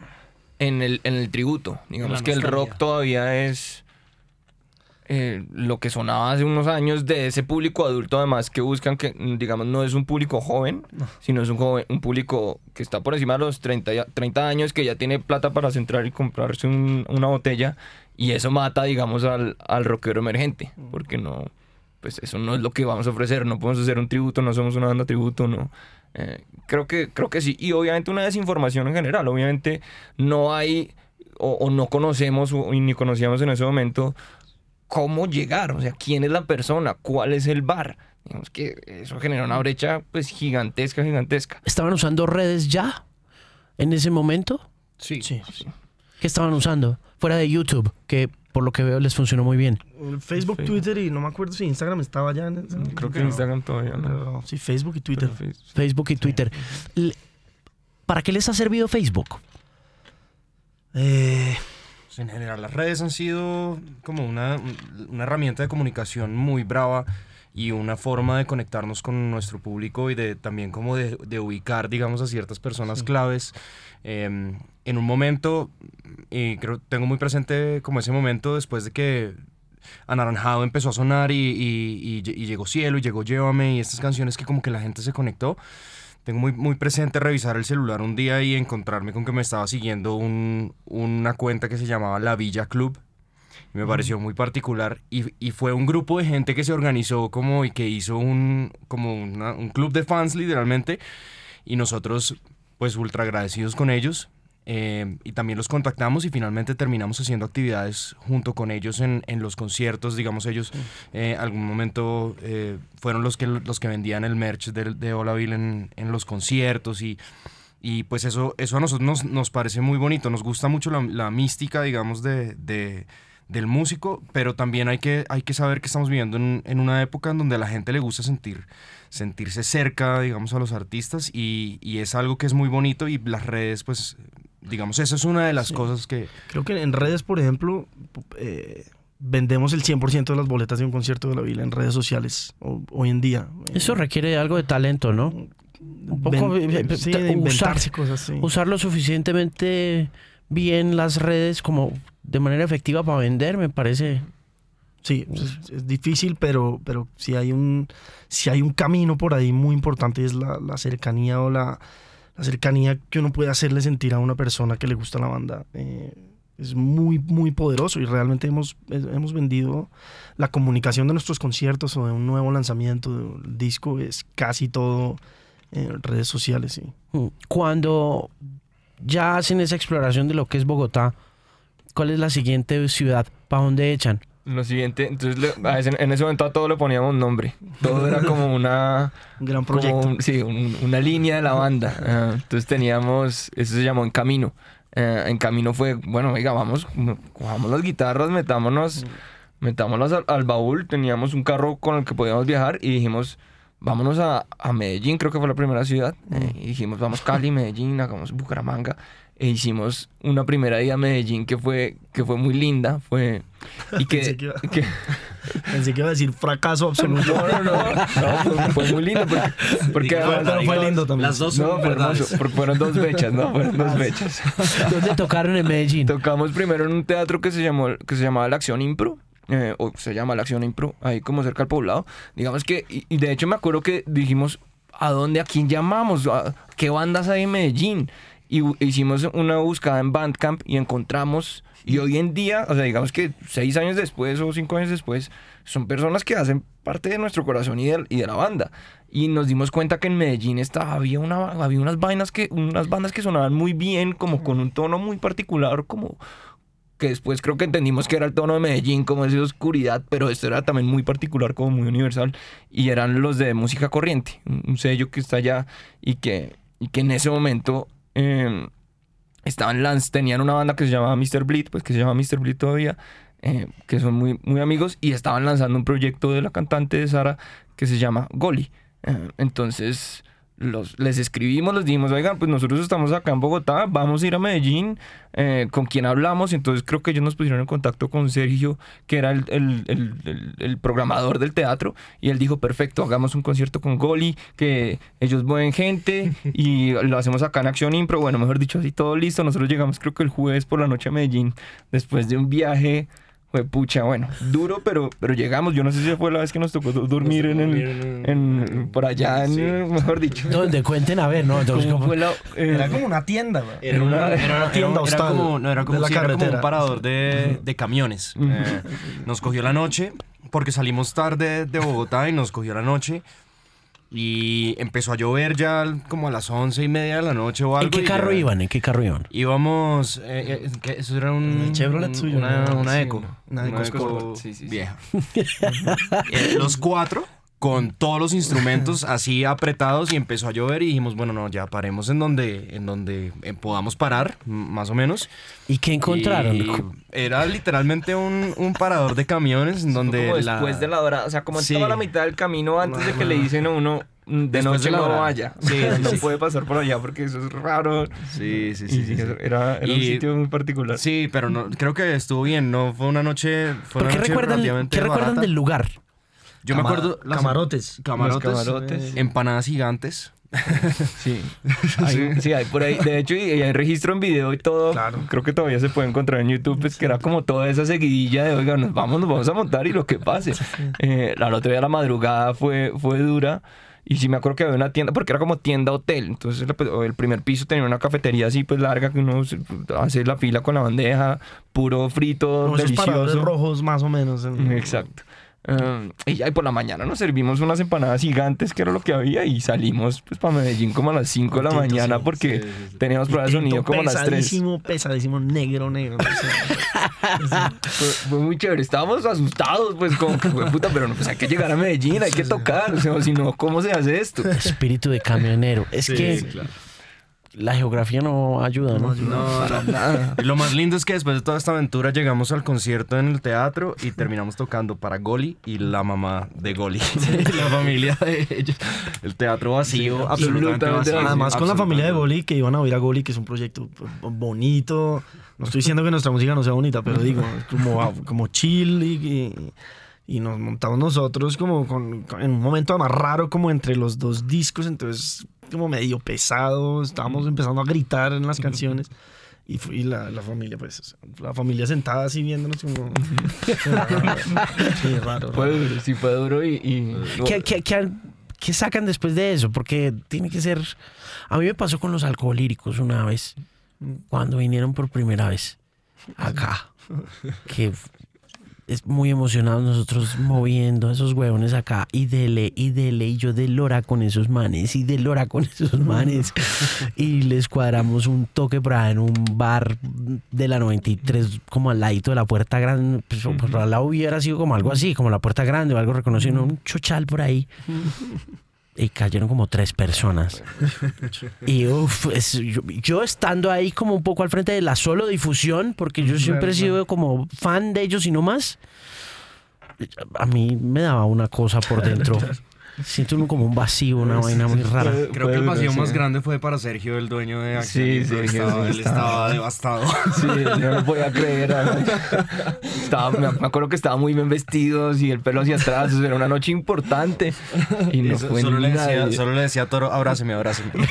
en el, en el tributo. Digamos que el rock todavía es eh, lo que sonaba hace unos años de ese público adulto, además que buscan que, mm, digamos, no es un público joven, sino es un, joven, un público que está por encima de los 30, ya- 30 años, que ya tiene plata para centrar y comprarse un- una botella. Y eso mata, digamos, al, al rockero emergente, porque no, pues eso no es lo que vamos a ofrecer, no podemos hacer un tributo, no somos una banda tributo, no. Eh, creo, que, creo que sí. Y obviamente una desinformación en general. Obviamente no hay o, o no conocemos o, ni conocíamos en ese momento cómo llegar. O sea, quién es la persona, cuál es el bar. Digamos que eso genera una brecha pues gigantesca, gigantesca. ¿Estaban usando redes ya en ese momento? Sí. sí. ¿Qué estaban usando? Fuera de YouTube, que por lo que veo les funcionó muy bien. Facebook. Twitter y no me acuerdo si Instagram estaba ya. En, Creo que Instagram todavía no. pero sí, Facebook y Twitter. Pero Facebook- y Twitter. ¿Para qué les ha servido Facebook? Eh, en general las redes han sido como una, una herramienta de comunicación muy brava y una forma de conectarnos con nuestro público y de también como de, de ubicar, digamos, a ciertas personas claves. Eh, en un momento, y creo tengo muy presente como ese momento después de que Anaranjado empezó a sonar y, y- y y llegó Cielo y llegó Llévame y estas canciones que como que la gente se conectó. Tengo muy, muy presente revisar el celular un día y encontrarme con que me estaba siguiendo un- una cuenta que se llamaba La Villa Club. Y me pareció muy particular. Y, y fue un grupo de gente que se organizó como y que hizo un, como una- un club de fans literalmente. Y nosotros pues ultra agradecidos con ellos. Eh, y también los contactamos y finalmente terminamos haciendo actividades junto con ellos en, en los conciertos. Digamos, ellos eh, algún momento eh, fueron los que, los que vendían el merch de, de Olaville en, en los conciertos y, y pues eso, eso a nosotros nos, nos parece muy bonito. Nos gusta mucho la, la mística, digamos, de, de- del músico, pero también hay que, hay que saber que estamos viviendo en, en una época en donde a la gente le gusta sentir, sentirse cerca, digamos, a los artistas y, y es algo que es muy bonito y las redes, pues, digamos, esa es una de las Sí. cosas que... creo que en redes, por ejemplo, eh, vendemos el 100% de las boletas de un concierto de la Vila en redes sociales o- hoy en día. Eso requiere algo de talento, ¿no? Un poco ven- sí, de usar, inventarse cosas, sí. usar lo suficientemente bien las redes como de manera efectiva para vender, me parece. Sí, es, es difícil, pero, pero si hay un si hay un camino por ahí muy importante es la, la cercanía o la, la cercanía que uno puede hacerle sentir a una persona que le gusta la banda. Eh, es muy, muy poderoso y realmente hemos, hemos vendido la comunicación de nuestros conciertos o de un nuevo lanzamiento de un disco, es casi todo en redes sociales. Mm. Cuando ya hacen esa exploración de lo que es Bogotá, ¿cuál es la siguiente ciudad? ¿Para dónde echan? Lo siguiente, entonces le- a ese- en ese momento a todo le poníamos nombre. Todo era como una... Un gran como proyecto. un- sí, un- una línea de la banda. Ah, entonces teníamos, eso se llamó En Camino. Eh, en Camino fue, bueno, oiga, vamos, cojamos las guitarras, metámonos, metámonos al, al baúl. Teníamos un carro con el que podíamos viajar y dijimos, vámonos a, a Medellín, creo que fue la primera ciudad. Eh, y dijimos, vamos Cali, Medellín, hagamos Bucaramanga. E hicimos una primera ida a Medellín que fue, que fue muy linda. Fue, y que, Pensé que iba- que- Pensé que iba a decir fracaso absoluto. no, no, no, no, fue, fue muy lindo porque, porque Pero además- fue lindo también. Las dos no, fue verdades. hermoso, porque fueron dos fechas, ¿no? Fueron dos fechas. ¿Dónde tocaron en Medellín? Tocamos primero en un teatro que se llamó que se llamaba La Acción Impro. eh, o se llama La Acción Impro, ahí como cerca al poblado. Digamos que, y, y de hecho me acuerdo que dijimos, ¿a dónde, a quién llamamos? ¿A ¿Qué bandas hay en Medellín? Y hicimos una búsqueda en Bandcamp y encontramos, y hoy en día, o sea, digamos que seis años después o cinco años después, son personas que hacen parte de nuestro corazón y de, y de la banda. Y nos dimos cuenta que en Medellín estaba, había, una, había unas vainas que, unas bandas que sonaban muy bien, como con un tono muy particular, como que después creo que entendimos que era el tono de Medellín, como esa oscuridad, pero esto era también muy particular, como muy universal, y eran los de Música Corriente, un sello que está allá y que, y que en ese momento eh, estaban lanz tenían una banda que se llamaba Mr. Bleed, pues que se llama Mr. Bleed todavía, eh, que son muy, muy amigos, y estaban lanzando un proyecto de la cantante de Sara que se llama Goli. Eh, entonces los, les escribimos, les dijimos, oigan, pues nosotros estamos acá en Bogotá, vamos a ir a Medellín, eh, con quien hablamos, entonces creo que ellos nos pusieron en contacto con Sergio, que era el- el- el- el programador del teatro, y él dijo, perfecto, hagamos un concierto con Goli, que ellos mueven gente, y lo hacemos acá en Acción Impro, bueno, mejor dicho, así todo listo, nosotros llegamos creo que el jueves por la noche a Medellín, después de un viaje... Fue pucha, bueno, duro, pero, pero llegamos. Yo no sé si fue la vez que nos tocó dormir en el, en, por allá, en, mejor dicho. ¿Dónde? Cuenten a ver, ¿no? Entonces, ¿Cómo ¿cómo- fue la, eh, Era como una tienda, güey. Era, una, Era era, una tienda era hostal como, no, era como, de la sí, era como un parador de, de camiones. Eh, nos cogió la noche, porque salimos tarde de Bogotá y nos cogió la noche. Y empezó a llover ya como a las once y media de la noche o algo. ¿En qué carro ya- iban? ¿En qué carro iban? Íbamos, eh, eh, eso era un... El Chevrolet un- suyo, Una, ¿no? una Sí, Eco. una Eco Sport. Sí, sí, sí. vieja. Eh, los cuatro con todos los instrumentos así apretados y empezó a llover y dijimos, bueno, no, ya paremos en donde, en donde eh, podamos parar, más o menos. ¿Y qué encontraron? Y era literalmente un, un parador de camiones en donde como la- después de la hora, o sea, como en Sí. toda la mitad del camino antes de que le dicen a uno mm, de Después noche de no hora. vaya. Sí, no sí. puede pasar por allá porque eso es raro. Sí, sí, sí. sí. Era, era un Y- sitio muy particular. Sí, pero no, creo que estuvo bien, no fue una noche, fue ¿Por una qué noche recuerdan, ¿qué recuerdan del lugar? Yo me acuerdo las- Camarotes. camarotes, Los camarotes. empanadas gigantes. Sí. Hay, sí, hay por ahí. De hecho, y, y hay registro en video y todo. Claro. Creo que todavía se puede encontrar en YouTube. Pues que era como toda esa seguidilla de, oiga, nos vamos, nos vamos a montar y lo que pase. Eh, la otra día la madrugada fue, fue dura. Y sí me acuerdo que había una tienda, porque era como tienda hotel. Entonces pues, el primer piso tenía una cafetería así pues larga que uno hace la fila con la bandeja, puro frito, Como esos paradores delicioso. rojos más o menos. en- Exacto. Um, y ya y por la mañana nos servimos unas empanadas gigantes, que era lo que había, y salimos pues para Medellín como a las 5 de la mañana sí, porque sí, sí, sí. teníamos pruebas de sonido como a las 3. Pesadísimo, pesadísimo, negro, negro. no sé. Fue, fue muy chévere. Estábamos asustados, pues, como que fue puta, pero no, pues hay que llegar a Medellín, hay que tocar. O sea, si no, ¿cómo se hace esto? Espíritu de camionero. Es que claro. La geografía no ayuda, ¿no? No, no, nada. Y lo más lindo es que después de toda esta aventura llegamos al concierto en el teatro y terminamos tocando para Goli y la mamá de Goli. la familia de ellos. El teatro vacío, absolutamente absolutamente vacío. Además, con la familia de. Goli, que iban a oír a Goli, que es un proyecto bonito. No estoy diciendo que nuestra música no sea bonita, pero digo, como, como chill y, y- y nos montamos nosotros como con, con- en un momento más raro como entre los dos discos, entonces como medio pesado, estábamos empezando a gritar en las canciones. Y, fue- y la, la familia, pues, o sea, la familia sentada así viéndonos como... Sí, raro. Fue duro, sí, fue duro y... y- ¿Qué, qué- qué- qué sacan después de eso? Porque tiene que ser... A mí me pasó con los alcoholíricos una vez, cuando vinieron por primera vez. acá. Que es muy emocionado nosotros moviendo a esos huevones acá y dele y dele y yo de lora con esos manes y de lora con esos manes. Y les cuadramos un toque por ahí en un bar de la 93 como al ladito de la puerta grande pues, por al lado hubiera sido como algo así como la puerta grande o algo reconocido un chochal por ahí y cayeron como tres personas. Y uf, es- yo, yo estando ahí como un poco al frente de la solo difusión, porque yo siempre he sido como fan de ellos y no más, a mí me daba una cosa por dentro. Siento uno como un vacío, una vaina muy rara. Creo que el vacío más grande fue para Sergio, el dueño de Sí, Acción. Sergio, estaba, sí, él estaba- estaba devastado. Sí, no lo podía creer. Estaba, me me acuerdo que estaba muy bien vestidos y el pelo hacia atrás. Era una noche importante. Y no Eso- fue solo, le decía, solo le decía a Toro, abrázame, abrázame.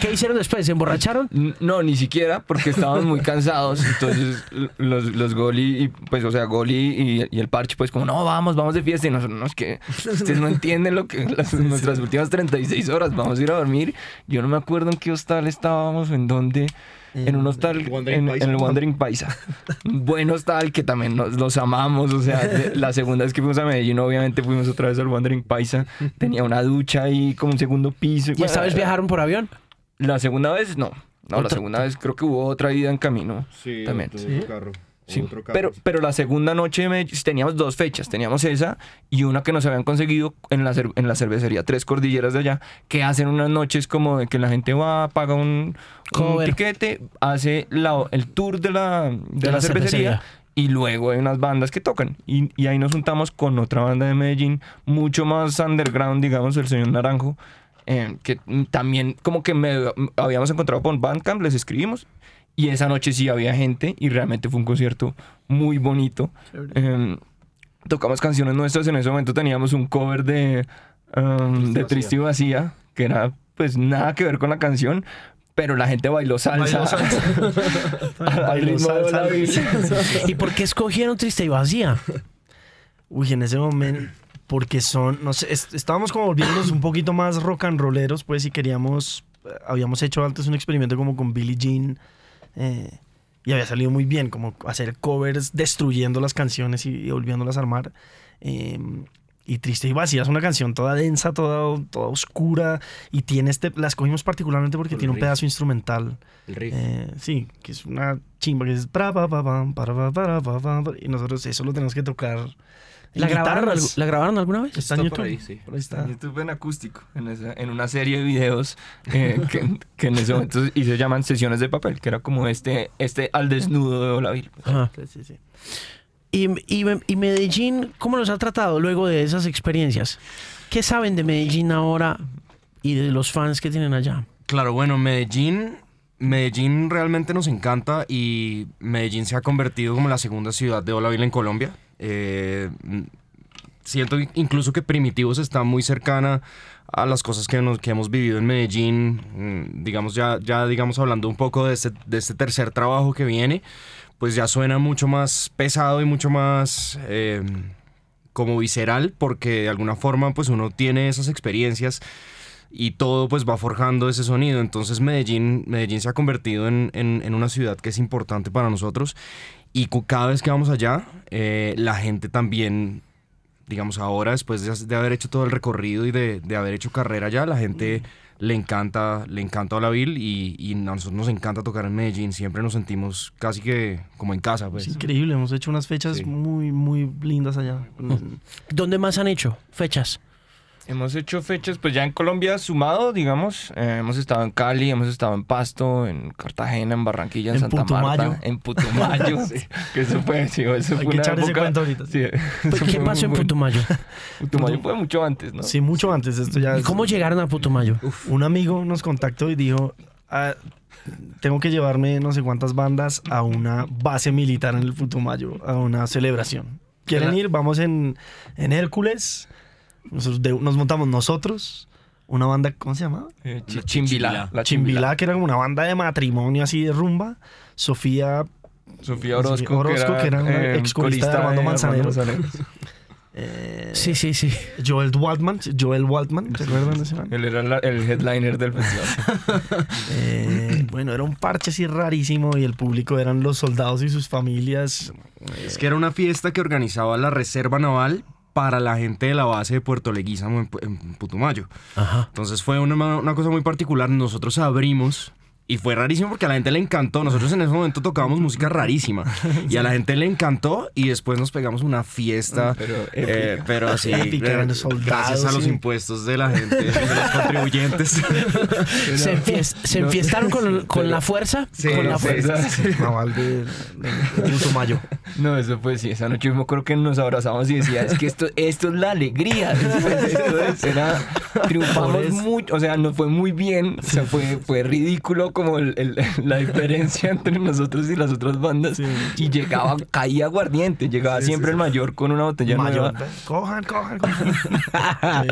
¿Qué hicieron después? ¿Se emborracharon? No, ni siquiera, porque estábamos muy cansados. Entonces, los, los Goli, y, pues, o sea, Goli y, y el Parche, pues, como, no, vamos, vamos de fiesta. Y nosotros, no, es que ustedes no entienden lo que las, nuestras últimas 36 horas, vamos a ir a dormir. Yo no me acuerdo en qué hostal estábamos, en dónde. En un hostal, en, el Wandering Paisa. Un buen hostal que también nos, los amamos. O sea, de- la segunda vez que fuimos a Medellín, obviamente fuimos otra vez al Wandering Paisa. Tenía una ducha ahí, como un segundo piso. ¿Y esta vez viajaron por avión? La segunda vez, no. No, la segunda vez creo que hubo otra ida en camino. Sí, También. Sí. carro. Sí, pero, pero la segunda noche de teníamos dos fechas. Teníamos esa y una que nos habían conseguido en la, en la cervecería Tres Cordilleras de allá, que hacen unas noches como de que la gente va, paga un, un tiquete, hace la- el tour de la, de la la cervecería. cervecería. Y luego hay unas bandas que tocan. Y, y ahí nos juntamos con otra banda de Medellín, mucho más underground, digamos, el señor Naranjo, eh, que también como que me, habíamos encontrado por Bandcamp, les escribimos. Y esa noche sí había gente y realmente fue un concierto muy bonito. Eh, tocamos canciones nuestras, en ese momento teníamos un cover de, um, de Triste y Vacía, que era pues nada que ver con la canción, pero la gente bailó salsa. Bailó salsa. Bailó. ¿Y por qué escogieron Triste y Vacía? Uy, en ese momento, porque son, no sé, es- estábamos como volviéndonos un poquito más rock and rolleros, pues, y queríamos, eh, habíamos hecho antes un experimento como con Billie Jean, eh, y había salido muy bien, como hacer covers destruyendo las canciones y, y volviéndolas a armar. eh, y Triste y Vacía es una canción toda densa, toda, toda oscura, y tiene este, la escogimos particularmente porque Por tiene un riff. pedazo instrumental. El riff. Eh, sí, que es una chimba que es y nosotros eso lo tenemos que tocar. ¿La grabaron, ¿La grabaron alguna vez? Está en Está por YouTube. ahí, sí. Por ahí Está en YouTube en acústico, en, esa- en una serie de videos eh, que, que en ese momento y se llaman sesiones de papel, que era como este, este al desnudo de Olavil. Ajá. Sí, sí, sí. ¿Y, y, y Medellín, cómo los ha tratado luego de esas experiencias? ¿Qué saben de Medellín ahora y de los fans que tienen allá? Claro, bueno, Medellín, Medellín realmente nos encanta y Medellín se ha convertido como la segunda ciudad de Olaville en Colombia. Eh, siento incluso que Primitivos está muy cercana a las cosas que, nos, que hemos vivido en Medellín. Mm, Digamos, ya, ya digamos hablando un poco de este, de este tercer trabajo que viene, pues ya suena mucho más pesado y mucho más... eh, como visceral porque de alguna forma pues uno tiene esas experiencias y todo pues va forjando ese sonido. Entonces Medellín, Medellín se ha convertido en, en- en una ciudad que es importante para nosotros y cada vez que vamos allá eh, la gente también, digamos ahora después de, de haber hecho todo el recorrido y de, de haber hecho carrera allá, la gente le encanta, le encanta Olaville y, y a nosotros nos encanta tocar en Medellín. Siempre nos sentimos casi que como en casa pues. Es increíble, hemos hecho unas fechas Sí. muy, muy lindas allá. ¿Dónde más han hecho fechas? Hemos hecho fechas, pues ya en Colombia sumado, digamos. eh, hemos estado en Cali, hemos estado en Pasto, en Cartagena, en Barranquilla, en, En Santa Putumayo. Marta, en Putumayo. que eso fue, sí, eso Hay fue que ese cuento ahorita. Sí, Pues, ¿Qué pasó en. Putumayo? Putumayo fue mucho antes, ¿no? Sí, mucho antes. Esto ya ¿Y es- cómo llegaron a Putumayo? Un amigo nos contactó y dijo, "Ah, tengo que llevarme no sé cuántas bandas a una base militar en el Putumayo, a una celebración. ¿Quieren ir? Vamos en, en Hércules. Nosotros de- nos montamos nosotros, una banda, ¿cómo se llama? Eh, chi- Chimbilá. Chimbilá. La Chimbilá, que era como una banda de matrimonio así de rumba. Sofía Sofía Orozco, Orozco, que era una eh, ex corista de Armando Manzanero. Eh, Sí, sí, sí. Joel Waldman, Joel Waldman, ¿se acuerdan de ese man? Él era la- el headliner del festival. Eh, bueno, era un parche así rarísimo y el público eran los soldados y sus familias. Es que era una fiesta que organizaba la Reserva Naval para la gente de la base de Puerto Leguízamo en, Pu- en Putumayo. Ajá. Entonces fue una, una cosa muy particular. Nosotros abrimos y fue rarísimo porque a la gente le encantó. Nosotros en ese momento tocábamos música rarísima y a la gente le encantó y después nos pegamos una fiesta. Pero eh, pero así, eh, soldados, gracias a los sí. impuestos de la gente, de los contribuyentes. ¿Se, enfies- se enfiestaron con, con la fuerza? Sí, con la fuerza. sí, de. No, eso fue sí. Esa noche yo me acuerdo que nos abrazamos y decía, es que esto, esto es la alegría. Después, esto es- era, triunfamos mucho, o sea, nos fue muy bien. O sea, fue, fue ridículo como el- el- la diferencia entre nosotros y las otras bandas. Y llegaba, caía aguardiente, llegaba siempre el mayor con una botella Mayor. nueva. Cojan, cojan, cojan.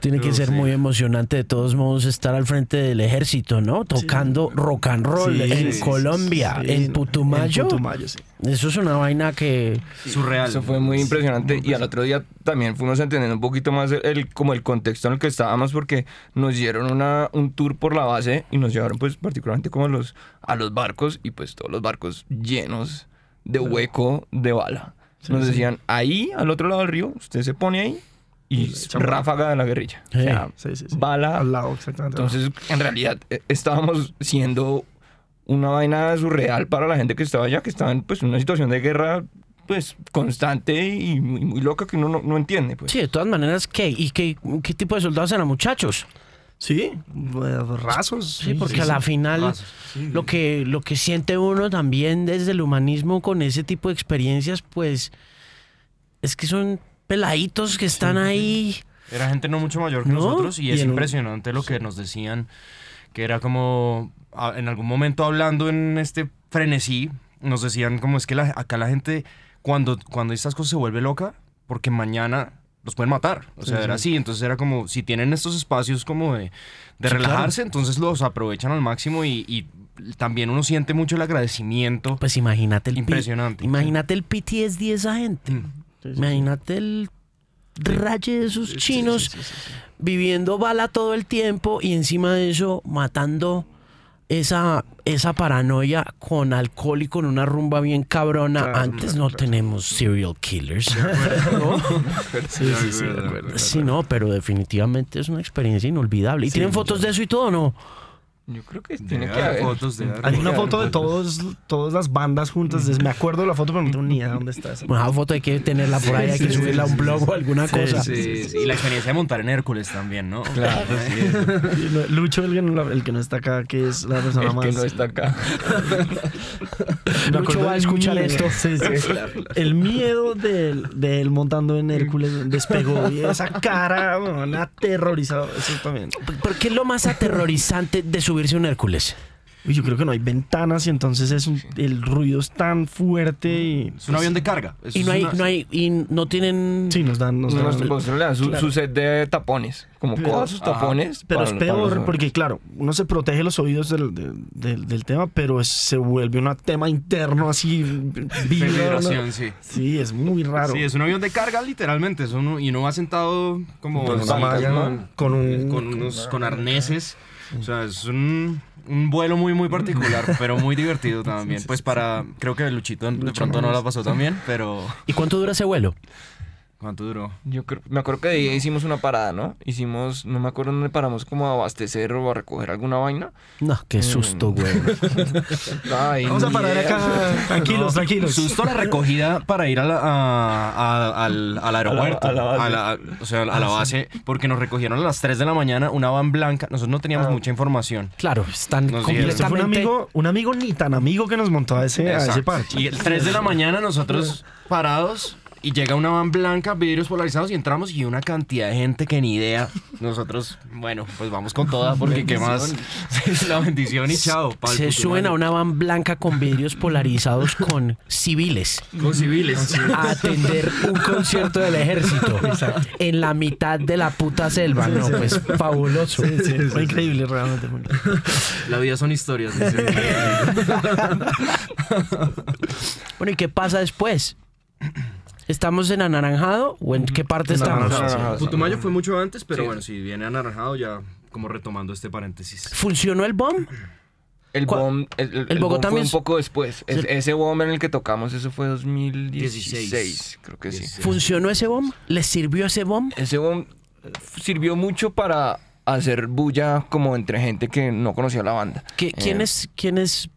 Tiene que ser muy emocionante de todos modos estar al frente del ejército, ¿no? Tocando rock and roll Sí, en sí, Colombia, sí, en Putumayo. En Putumayo, sí. Eso es una vaina que... Surreal. Eso fue muy impresionante y al otro día también fuimos entendiendo un poquito más el, el- como el contexto en el que estábamos porque nos dieron una, un tour por la base y nos llevaron pues particularmente como a los, a los barcos y pues todos los barcos llenos de hueco de bala. Nos decían, ahí al otro lado del río, usted se pone ahí y ráfaga de la guerrilla. O sea, Sí, sí, sí. bala Al lado, exactamente. entonces, en realidad, eh, estábamos siendo una vaina surreal para la gente que estaba allá, que estaba en pues, una situación de guerra pues constante y muy, muy loca que uno no, no entiende. Pues. Sí, de todas maneras, ¿qué? ¿Y qué, qué tipo de soldados eran muchachos? Sí, bueno, rasos. Sí, porque a la final Razos, lo que lo que siente uno también desde el humanismo con ese tipo de experiencias, pues es que son peladitos que están ahí. Era gente no mucho mayor que ¿No? nosotros y Y es en un- impresionante lo que nos decían, que era como, en algún momento hablando en este frenesí, nos decían como es que la- acá la gente, cuando, cuando estas cosas se vuelve loca, porque mañana los pueden matar. O sea, era así, entonces era como, si tienen estos espacios como de, de Sí, relajarse, entonces los aprovechan al máximo y, y también uno siente mucho el agradecimiento. Pues imagínate el Impresionante. Imagínate el PTSD de esa gente. Mm. Imagínate el raye de esos chinos viviendo bala todo el tiempo y encima de eso matando esa, esa paranoia con alcohol y con una rumba bien cabrona. Claro, Antes no claro. tenemos serial killers. Sí, sí, sí, acuerdo. Sí, no, pero definitivamente es una experiencia inolvidable. ¿Y Sí, tienen fotos de eso y todo no? Yo creo que tiene que haber fotos, haber Hay una foto de todos, todas las bandas juntas. Me acuerdo de la foto, pero no tengo ni idea de dónde está esa. Una foto hay que tenerla por ahí, hay que sí, subirla a un blog sí. o alguna Sí, cosa. Sí, sí, y la experiencia de montar en Hércules también, ¿no? Claro, sí. Y no- Lucho, el que, no, el que no está acá, que es la persona El más. que no está acá. Lucho va a escuchar miedo. esto. Sí, sí. El miedo de, él- de él montando en Hércules despegó y esa cara, bueno, aterrorizado. Eso también. ¿Por qué es lo más aterrorizante de subirse a un Hércules? Uy, yo creo que no hay ventanas y entonces es un- el ruido es tan fuerte y. Es un avión de carga. Eso Y no hay, una- no hay, y no tienen. Sí, nos dan. Nos No, dan no, dan su, Claro. su set de tapones. Como Pero- coja sus Ajá. tapones. Pero para- es peor porque, claro, uno se protege los oídos del, del, del- del tema, pero es- se vuelve un tema interno así. ¿no? vibración, sí. Sí, es muy raro. Sí, es un avión de carga literalmente. Es uno, y uno va sentado como Con como- ¿no? Con un- con unos con arneses. O sea, es un, un vuelo muy muy particular, pero muy divertido también. Pues para creo que Luchito de Lucho pronto no la pasó también, pero ¿Y cuánto dura ese vuelo? ¿Cuánto duró? Yo creo, me acuerdo que de ahí hicimos una parada, ¿no? Hicimos, no me acuerdo dónde paramos como a abastecer o a recoger alguna vaina. No, qué susto, güey. Ay, Vamos a parar acá. Tranquilos, tranquilos. Susto la recogida para ir a la- a- a- al, al aeropuerto, a la base. a la- o sea, a la base, porque nos recogieron a las 3 de la mañana una van blanca. Nosotros no teníamos mucha información. Claro, están Nos este fue un completamente. amigo, un amigo ni tan amigo que nos montó a ese, a ese parche. Y el 3 de la mañana nosotros parados y llega una van blanca, vidrios polarizados y entramos y una cantidad de gente que ni idea. Nosotros, bueno, pues vamos con toda porque qué más. La bendición y chao. pa'l Se suben a una van blanca con vidrios polarizados con civiles Con civiles. a atender un concierto del ejército en la mitad de la puta selva. No, pues fabuloso. Sí, sí, fue increíble realmente. La vida son historias. dice. Bueno, ¿y qué pasa después? ¿Estamos en anaranjado o en qué parte estamos? Anaranjado. Putumayo fue mucho antes, pero Sí. bueno, si viene anaranjado ya como retomando este paréntesis. ¿Funcionó el bomb? El ¿Cuál? bomb, el, el- el Bogotá bomb fue un poco después. Es- ese bomb en el que tocamos, eso fue 2016, 16. creo que sí. 16. ¿Funcionó ese bomb? ¿Les sirvió ese bomb? Ese bomb eh, sirvió mucho para hacer bulla como entre gente que no conocía la banda. ¿Qué- ¿Quién, Eh, es, ¿Quién es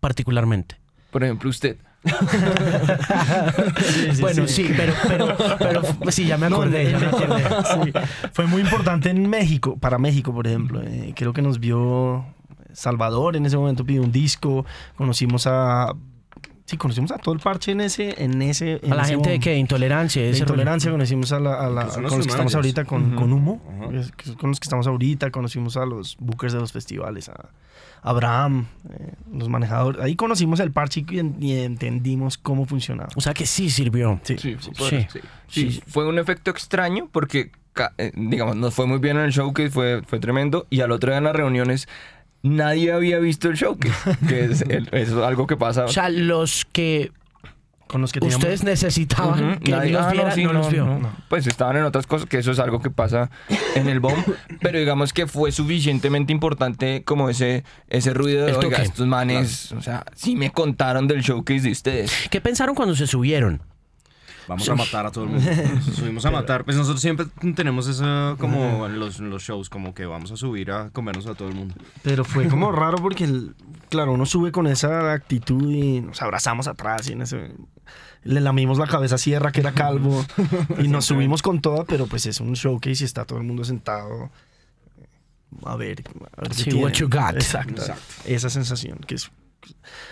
particularmente? Por ejemplo, usted. Bueno, sí, pero, pero, pero sí, ya me acordé, ya me acordé. Sí. Fue muy importante en México, para México, por ejemplo. Eh, creo que nos vio Salvador en ese momento, pidió un disco. Conocimos a. Sí, conocimos a todo el parche en ese. En ese en ¿A la ese gente de qué? ¿Intolerancia? De ese rollo? intolerancia, conocimos a, la, a la- Que son con los los que estamos ahorita con, con Humo, que que con los que estamos ahorita, conocimos a los bookers de los festivales, a Abraham, eh, los manejadores. Ahí conocimos el parche y, en- y entendimos cómo funcionaba. O sea que sí sirvió. Sí, Sí, sí. fue, sí. sí. Sí, fue un efecto extraño porque, eh, digamos, nos fue muy bien en el showcase, fue, fue tremendo. Y al otro día en las reuniones, nadie había visto el showcase, que es, el- es algo que pasa. O sea, los que Con los que teníamos... ustedes necesitaban que nadie- los ah, vieran, sí, no, los vio. no. Pues estaban en otras cosas, que eso es algo que pasa en el bomb. pero digamos que fue suficientemente importante como ese, ese ruido de, oiga, estos manes, o sea, sí me contaron del showcase de ustedes. ¿Qué pensaron cuando se subieron? Vamos a matar a todo el mundo. Subimos a matar. Pues nosotros siempre tenemos eso como en los, en los shows, como que vamos a subir a comernos a todo el mundo. Pero fue como raro porque, el- claro, uno sube con esa actitud y nos abrazamos atrás y en ese... Le lamimos la cabeza a Sierra, que era calvo, y nos subimos con toda, pero pues es un showcase y está todo el mundo sentado. A ver, a ver Sí, what you got. Exacto, Exacto. Esa sensación que es...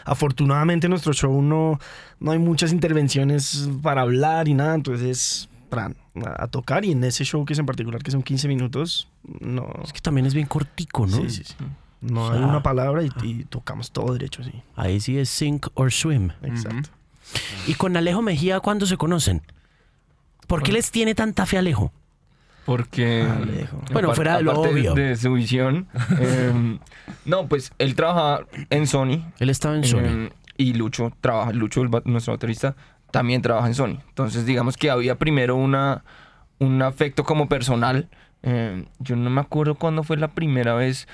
Afortunadamente en nuestro show no, no hay muchas intervenciones para hablar y nada, entonces es a, a tocar y en ese showcase en particular que son 15 minutos, no... Es que también es bien cortico, ¿no? Sí, sí, sí. No O hay una palabra y, y tocamos todo derecho, sí. Ahí sí es sink or swim. Exacto. ¿Y con Alejo Mejía cuándo se conocen? ¿Por qué les tiene tanta fe Alejo? Porque. Alejo. Bueno, fuera de lo obvio. De su visión. eh, no, pues él trabajaba en Sony. Él estaba en Sony. eh, y Lucho trabaja, Lucho, el nuestro baterista, también trabaja en Sony. Entonces, digamos que había primero una, un afecto como personal. Eh, yo no me acuerdo cuándo fue la primera vez.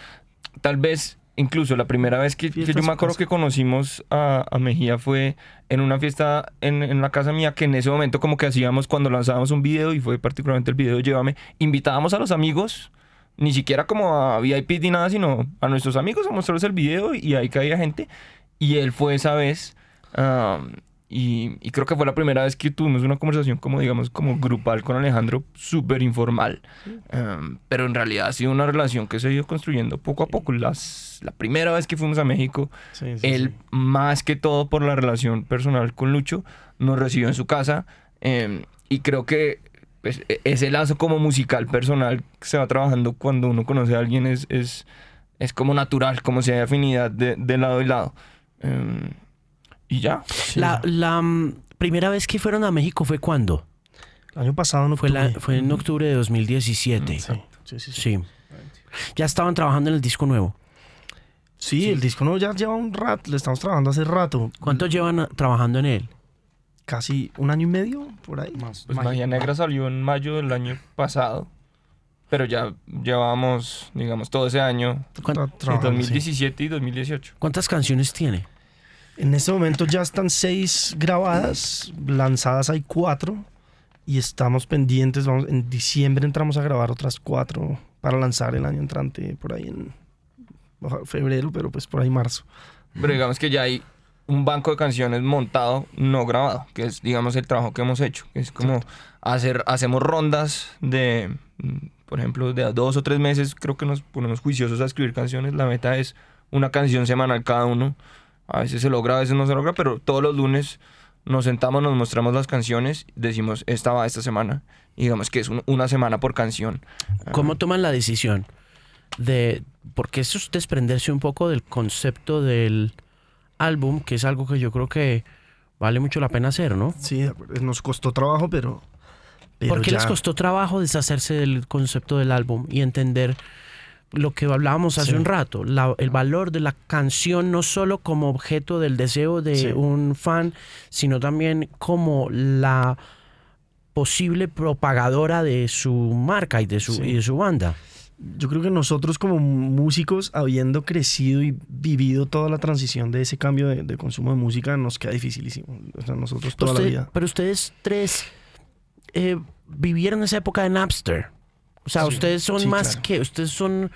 Tal vez, incluso la primera vez que, que yo me acuerdo que conocimos a, a Mejía fue en una fiesta en, en la casa mía que en ese momento como que hacíamos cuando lanzábamos un video y fue particularmente el video Llévame, invitábamos a los amigos, ni siquiera como a VIP ni nada, sino a nuestros amigos a mostrarles el video y ahí caía gente. Y él fue esa vez. Y, y creo que fue la primera vez que tuvimos una conversación como, digamos, como grupal con Alejandro, súper informal. Am, pero en realidad ha sido una relación que se ha ido construyendo poco a poco. Las, la primera vez que fuimos a México, Sí, sí, él, más que todo por la relación personal con Lucho, nos recibió en su casa. em, y creo que pues, e- ese lazo como musical personal que se va trabajando cuando uno conoce a alguien es, es, es como natural, como si hay afinidad de, de lado y lado. Em, y ya. La, la, mm, primera vez que fueron a México fue cuándo? El año pasado no Fue, la, fue en octubre de 2017. Sí, sí, sí. Sí, Sí. Ya estaban trabajando en el disco nuevo. Sí, el disco no ya lleva un rato, le estamos trabajando hace rato. ¿Cuánto llevan trabajando en él? Casi un año y medio, por ahí. Más. Pues Magia Negra salió en mayo del año pasado. Pero ya llevábamos, digamos, todo ese año, ¿Cuán- Está trabajando, sí. 2017 y 2018. ¿Cuántas canciones tiene? En este momento ya están seis grabadas, lanzadas hay cuatro y estamos pendientes. Vamos, en diciembre entramos a grabar otras cuatro para lanzar el año entrante por ahí en febrero, pero pues por ahí marzo. Pero digamos que ya hay un banco de canciones montado, no grabado, que es, digamos, el trabajo que hemos hecho. que es como hacer, hacemos rondas de, mm, por ejemplo, de a dos o tres meses, creo que nos ponemos juiciosos a escribir canciones. La meta es una canción semanal cada uno. A veces se logra, a veces no se logra, pero todos los lunes nos sentamos, nos mostramos las canciones, decimos, esta va esta semana. Y digamos que es un- una semana por canción. ¿Cómo toman la decisión de porque eso es desprenderse un poco del concepto del álbum, que es algo que yo creo que vale mucho la pena hacer, ¿no? Sí, acuerdo, nos costó trabajo, pero... pero ¿Por qué ya- les costó trabajo deshacerse del concepto del álbum y entender lo que hablábamos hace Sí. un rato, la- el valor de la canción no solo como objeto del deseo de Sí. un fan, sino también como la posible propagadora de su marca y de su, Sí. y de su banda. Yo creo que nosotros como músicos, habiendo crecido y vivido toda la transición de ese cambio de, de consumo de música, nos queda dificilísimo. O sea, nosotros toda Usted- la vida. Pero ustedes tres eh, vivieron esa época de Napster. O sea, Sí, ustedes son sí, más claro. que, ustedes son...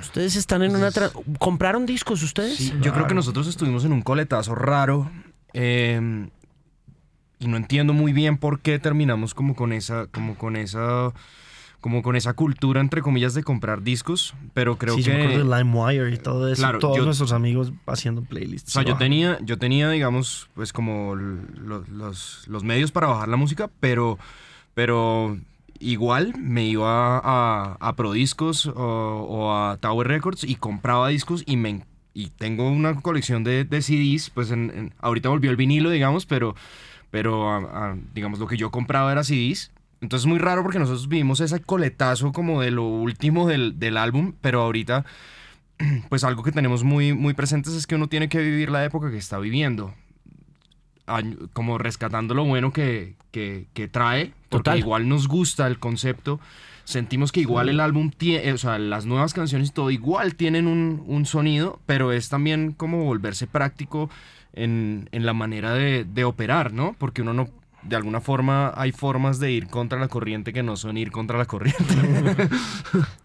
Ustedes están en una... tra- ¿Compraron discos ustedes? Sí, yo creo que nosotros estuvimos en un coletazo raro eh, y no entiendo muy bien por qué terminamos como con esa, como con esa, como con esa cultura entre comillas de comprar discos, pero creo sí, que yo me acuerdo de LimeWire y todo eso. Claro, todos yo- nuestros amigos haciendo playlists. O sea, yo Ah, tenía, yo tenía, digamos, pues como l- lo- los, los medios para bajar la música, pero, pero igual me iba a, a Prodiscos o, o a Tower Records y compraba discos y me y tengo una colección de, de CDs, pues en- ahorita volvió el vinilo, digamos, pero, pero digamos lo que yo compraba era CDs. Entonces es muy raro porque nosotros vivimos ese coletazo como de lo último del, del álbum, pero ahorita pues algo que tenemos muy, muy presentes es que uno tiene que vivir la época que está viviendo. Como rescatando lo bueno que, que- que trae, porque Total. igual nos gusta el concepto. Sentimos que igual el álbum tiene, o sea, las nuevas canciones y todo igual tienen un, un sonido, pero es también como volverse práctico en, en la manera de, de operar, ¿no? Porque uno no, de alguna forma, hay formas de ir contra la corriente que no son ir contra la corriente.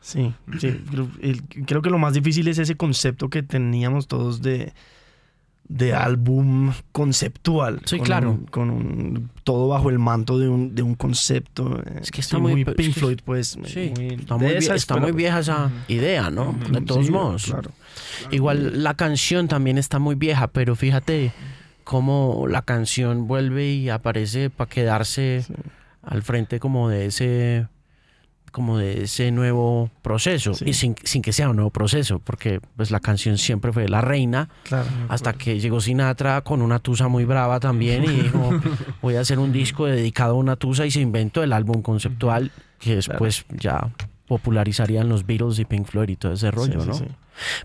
Sí, sí. Creo, creo que lo más difícil es ese concepto que teníamos todos de, de álbum conceptual. Sí, con claro. un- con un, todo bajo el manto de un, de un concepto. Es que está sí, muy- muy, Pink Floyd, pues. Sí, muy- está muy, está vieja esa idea, ¿no? De todos Sí, modos. Claro. Igual la canción también está muy vieja, pero fíjate cómo la canción vuelve y aparece para quedarse al frente como de ese como de ese nuevo proceso Sí. y sin, sin que sea un nuevo proceso porque pues la canción siempre fue la reina Claro. hasta que llegó Sinatra con una tusa muy brava también y dijo voy a hacer un disco dedicado a una tusa y se inventó el álbum conceptual que después ya popularizarían los Beatles y Pink Floyd y todo ese rollo, Sí, sí, ¿no? sí.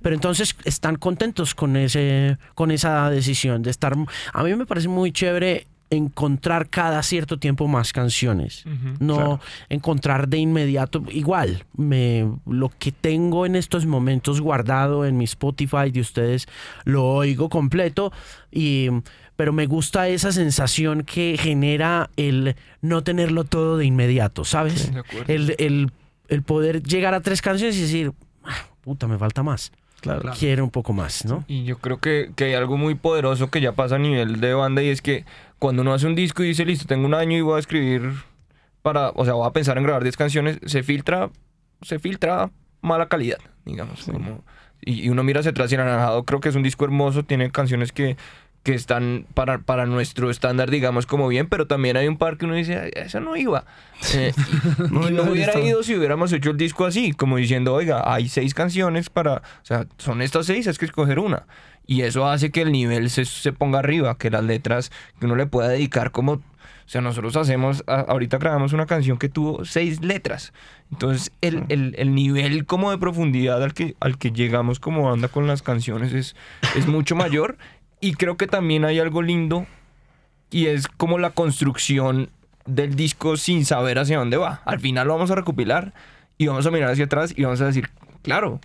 Pero entonces están contentos con ese, con esa decisión de estar. A mí me parece muy chévere encontrar cada cierto tiempo más canciones. No claro. encontrar de inmediato. Igual, me, lo que tengo en estos momentos guardado en mi Spotify de ustedes lo oigo completo. Y, pero me gusta esa sensación que genera el no tenerlo todo de inmediato, ¿sabes? De. El, el, el poder llegar a tres canciones y decir, "Ah, puta, me falta más. Claro. Quiero un poco más, ¿no? Y yo creo que, que hay algo muy poderoso que ya pasa a nivel de banda y es que cuando uno hace un disco y dice, listo, tengo un año y voy a escribir para, o sea, voy a pensar en grabar 10 canciones, se filtra, se filtra mala calidad, digamos. como- y, y uno mira hacia atrás y Anaranjado creo que es un disco hermoso, tiene canciones que, que están para, para nuestro estándar, digamos, como bien, pero también hay un par que uno dice, "Ay, eso no iba. Eh, No y no hubiera ido si hubiéramos hecho el disco así, como diciendo, oiga, hay seis canciones para, o sea, son estas seis, es que escoger una. Y eso hace que el nivel se, se ponga arriba, que las letras, que uno le pueda dedicar como, o sea, nosotros hacemos, ahorita grabamos una canción que tuvo seis letras. Entonces, el, el- el nivel como de profundidad al que, al que llegamos como banda con las canciones es, es mucho mayor. Y creo que también hay algo lindo y es como la construcción del disco sin saber hacia dónde va. Al final lo vamos a recopilar y vamos a mirar hacia atrás y vamos a decir, claro,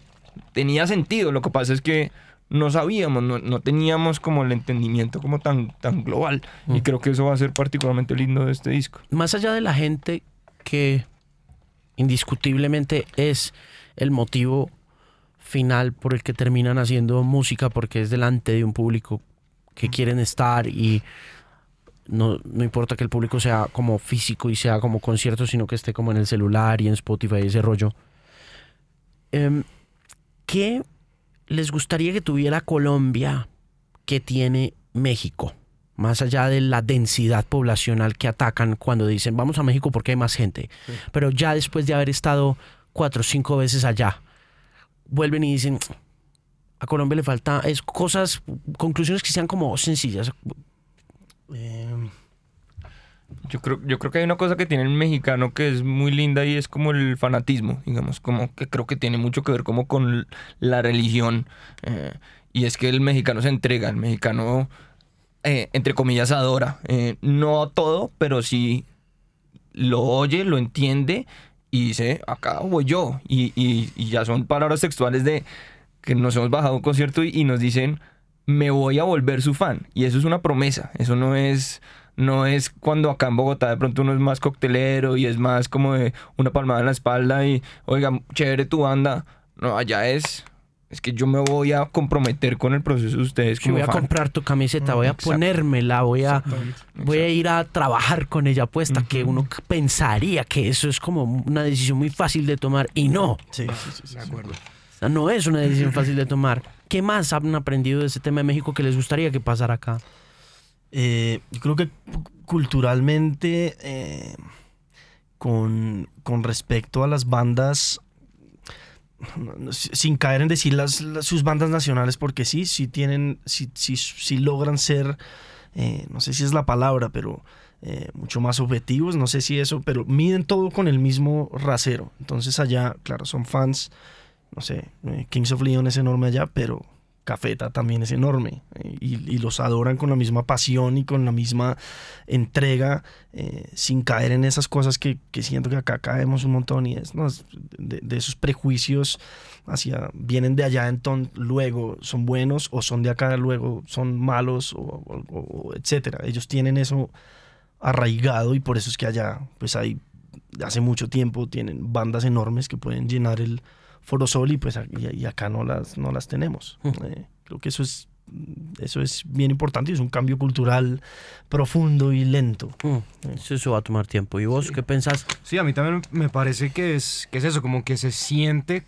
tenía sentido. Lo que pasa es que no sabíamos, no, no teníamos como el entendimiento como tan, tan global. Y creo que eso va a ser particularmente lindo de este disco. Más allá de la gente que indiscutiblemente es el motivo final por el que terminan haciendo música, porque es delante de un público que quieren estar y no, no importa que el público sea como físico y sea como concierto, sino que esté como en el celular y en Spotify y ese rollo. Em, ¿Qué les gustaría que tuviera Colombia que tiene México? Más allá de la densidad poblacional que atacan cuando dicen vamos a México porque hay más gente. Pero ya después de haber estado cuatro o cinco veces allá, vuelven y dicen a Colombia le falta es cosas, conclusiones que sean como sencillas. Eh, Yo creo, yo creo que hay una cosa que tiene el mexicano que es muy linda y es como el fanatismo, digamos, como que creo que tiene mucho que ver como con la religión. eh, y es que el mexicano se entrega, el mexicano, eh, entre comillas, adora. eh, no todo, pero sí lo oye, lo entiende y dice, acá voy yo. Y, y- y ya son palabras textuales de que nos hemos bajado a un concierto y, y nos dicen, me voy a volver su fan. Y eso es una promesa, eso no es... No es cuando acá en Bogotá de pronto uno es más coctelero y es más como de una palmada en la espalda y, oiga, chévere tu banda. No, allá es, es que yo me voy a comprometer con el proceso de ustedes Yo voy a fan. comprar tu camiseta, voy a Exacto. ponérmela, voy a, voy a ir a trabajar con ella puesta, que uno pensaría que eso es como una decisión muy fácil de tomar y no, Sí, sí, sí, sí. De acuerdo. Sea, no es una decisión fácil de tomar. ¿Qué más han aprendido de ese tema de México que les gustaría que pasara acá? Eh, yo creo que cu- culturalmente, eh, con, con respecto a las bandas, sin caer en decir las, las- sus bandas nacionales, porque sí, sí tienen, sí, sí, sí logran ser, eh, no sé si es la palabra, pero eh, mucho más objetivos, no sé si eso, pero miden todo con el mismo rasero. Entonces allá, claro, son fans, no sé, eh, Kings of Leon es enorme allá, pero Cafeta también es enorme eh, y, los adoran con la misma pasión y con la misma entrega, eh, sin caer en esas cosas que, que siento que acá caemos un montón y es, ¿no? De, esos prejuicios hacia, vienen de allá, entonces luego son buenos o son de acá, luego son malos o etcétera. Ellos tienen eso arraigado y por eso es que allá, pues hay, hace mucho tiempo tienen bandas enormes que pueden llenar el Foro Sol y pues y, y acá no las, no las tenemos. Eh, creo que eso es, eso es bien importante y es un cambio cultural profundo y lento. Mm, eso, eso va a tomar tiempo. ¿Y vos qué pensás? Sí, a mí también me parece que es, que es eso, como que se siente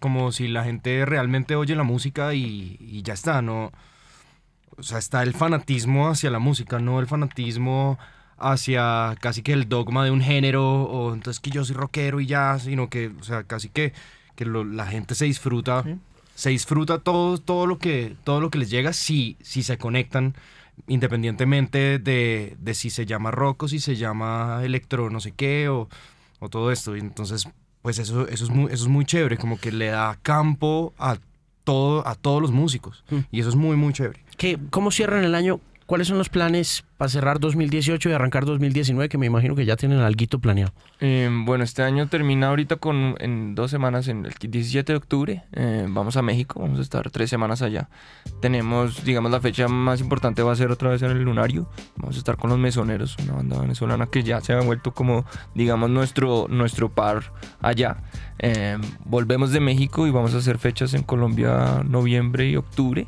como si la gente realmente oye la música y, y ya está, ¿no? O sea, está el fanatismo hacia la música, no el fanatismo hacia casi que el dogma de un género, o entonces que yo soy rockero y ya, sino que, o sea, casi que, que lo- la gente se disfruta, Sí. se disfruta todo, todo, lo que, todo lo que les llega si, si se conectan independientemente de, de si se llama rock o si se llama electro no sé qué o, o todo esto. Y entonces, pues eso, eso, es muy, eso es muy chévere, como que le da campo a, todo, a todos los músicos. Mm. Y eso es muy, muy chévere. ¿Qué, ¿Cómo cierran el año? ¿Cuáles son los planes para cerrar 2018 y arrancar 2019? Que me imagino que ya tienen algo planeado. Eh, bueno, este año termina ahorita con en dos semanas, en el 17 de octubre. eh, vamos a México, vamos a estar tres semanas allá. Tenemos, digamos, la fecha más importante va a ser otra vez en el Lunario. Vamos a estar con los Mesoneros, una banda venezolana que ya se ha vuelto como, digamos, nuestro, nuestro par allá. Eh, volvemos de México y vamos a hacer fechas en Colombia noviembre y octubre.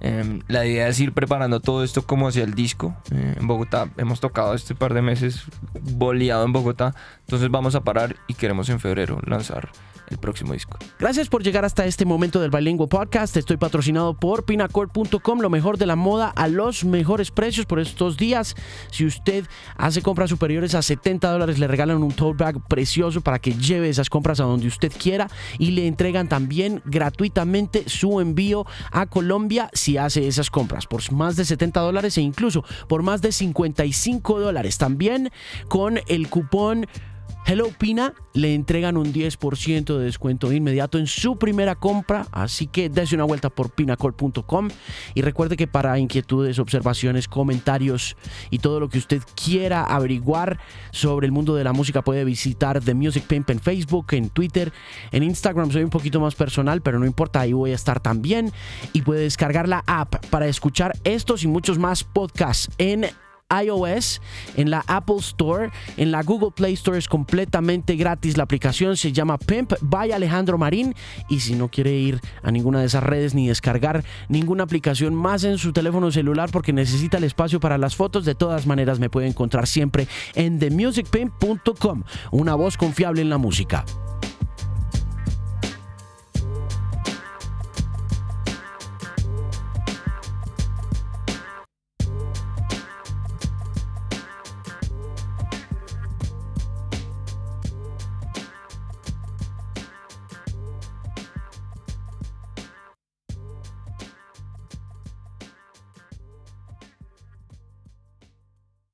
Eh, la idea es ir preparando todo esto como hacia el disco. Eh, en Bogotá hemos tocado este par de meses boleado en Bogotá. Entonces vamos a parar y queremos en febrero lanzar el próximo disco. Gracias por llegar hasta este momento del Bilingual Podcast. Estoy patrocinado por pinacord.com, lo mejor de la moda a los mejores precios por estos días. Si usted hace compras superiores a 70 dólares, le regalan un tote bag precioso para que lleve esas compras a donde usted quiera y le entregan también gratuitamente su envío a Colombia hace esas compras por más de 70 dólares e incluso por más de 55 dólares. También con el cupón Hello Pina. Le entregan un 10% de descuento inmediato en su primera compra, así que dése una vuelta por pinacol.com y recuerde que para inquietudes, observaciones, comentarios y todo lo que usted quiera averiguar sobre el mundo de la música puede visitar The Music Pimp en Facebook, en Twitter, en Instagram. Soy un poquito más personal, pero no importa, ahí voy a estar también. Y puede descargar la app para escuchar estos y muchos más podcasts en iOS, en la Apple Store, en la Google Play Store es completamente gratis. La aplicación se llama Pimp by Alejandro Marín y si no quiere ir a ninguna de esas redes ni descargar ninguna aplicación más en su teléfono celular porque necesita el espacio para las fotos, de todas maneras me puede encontrar siempre en themusicpimp.com, una voz confiable en la música.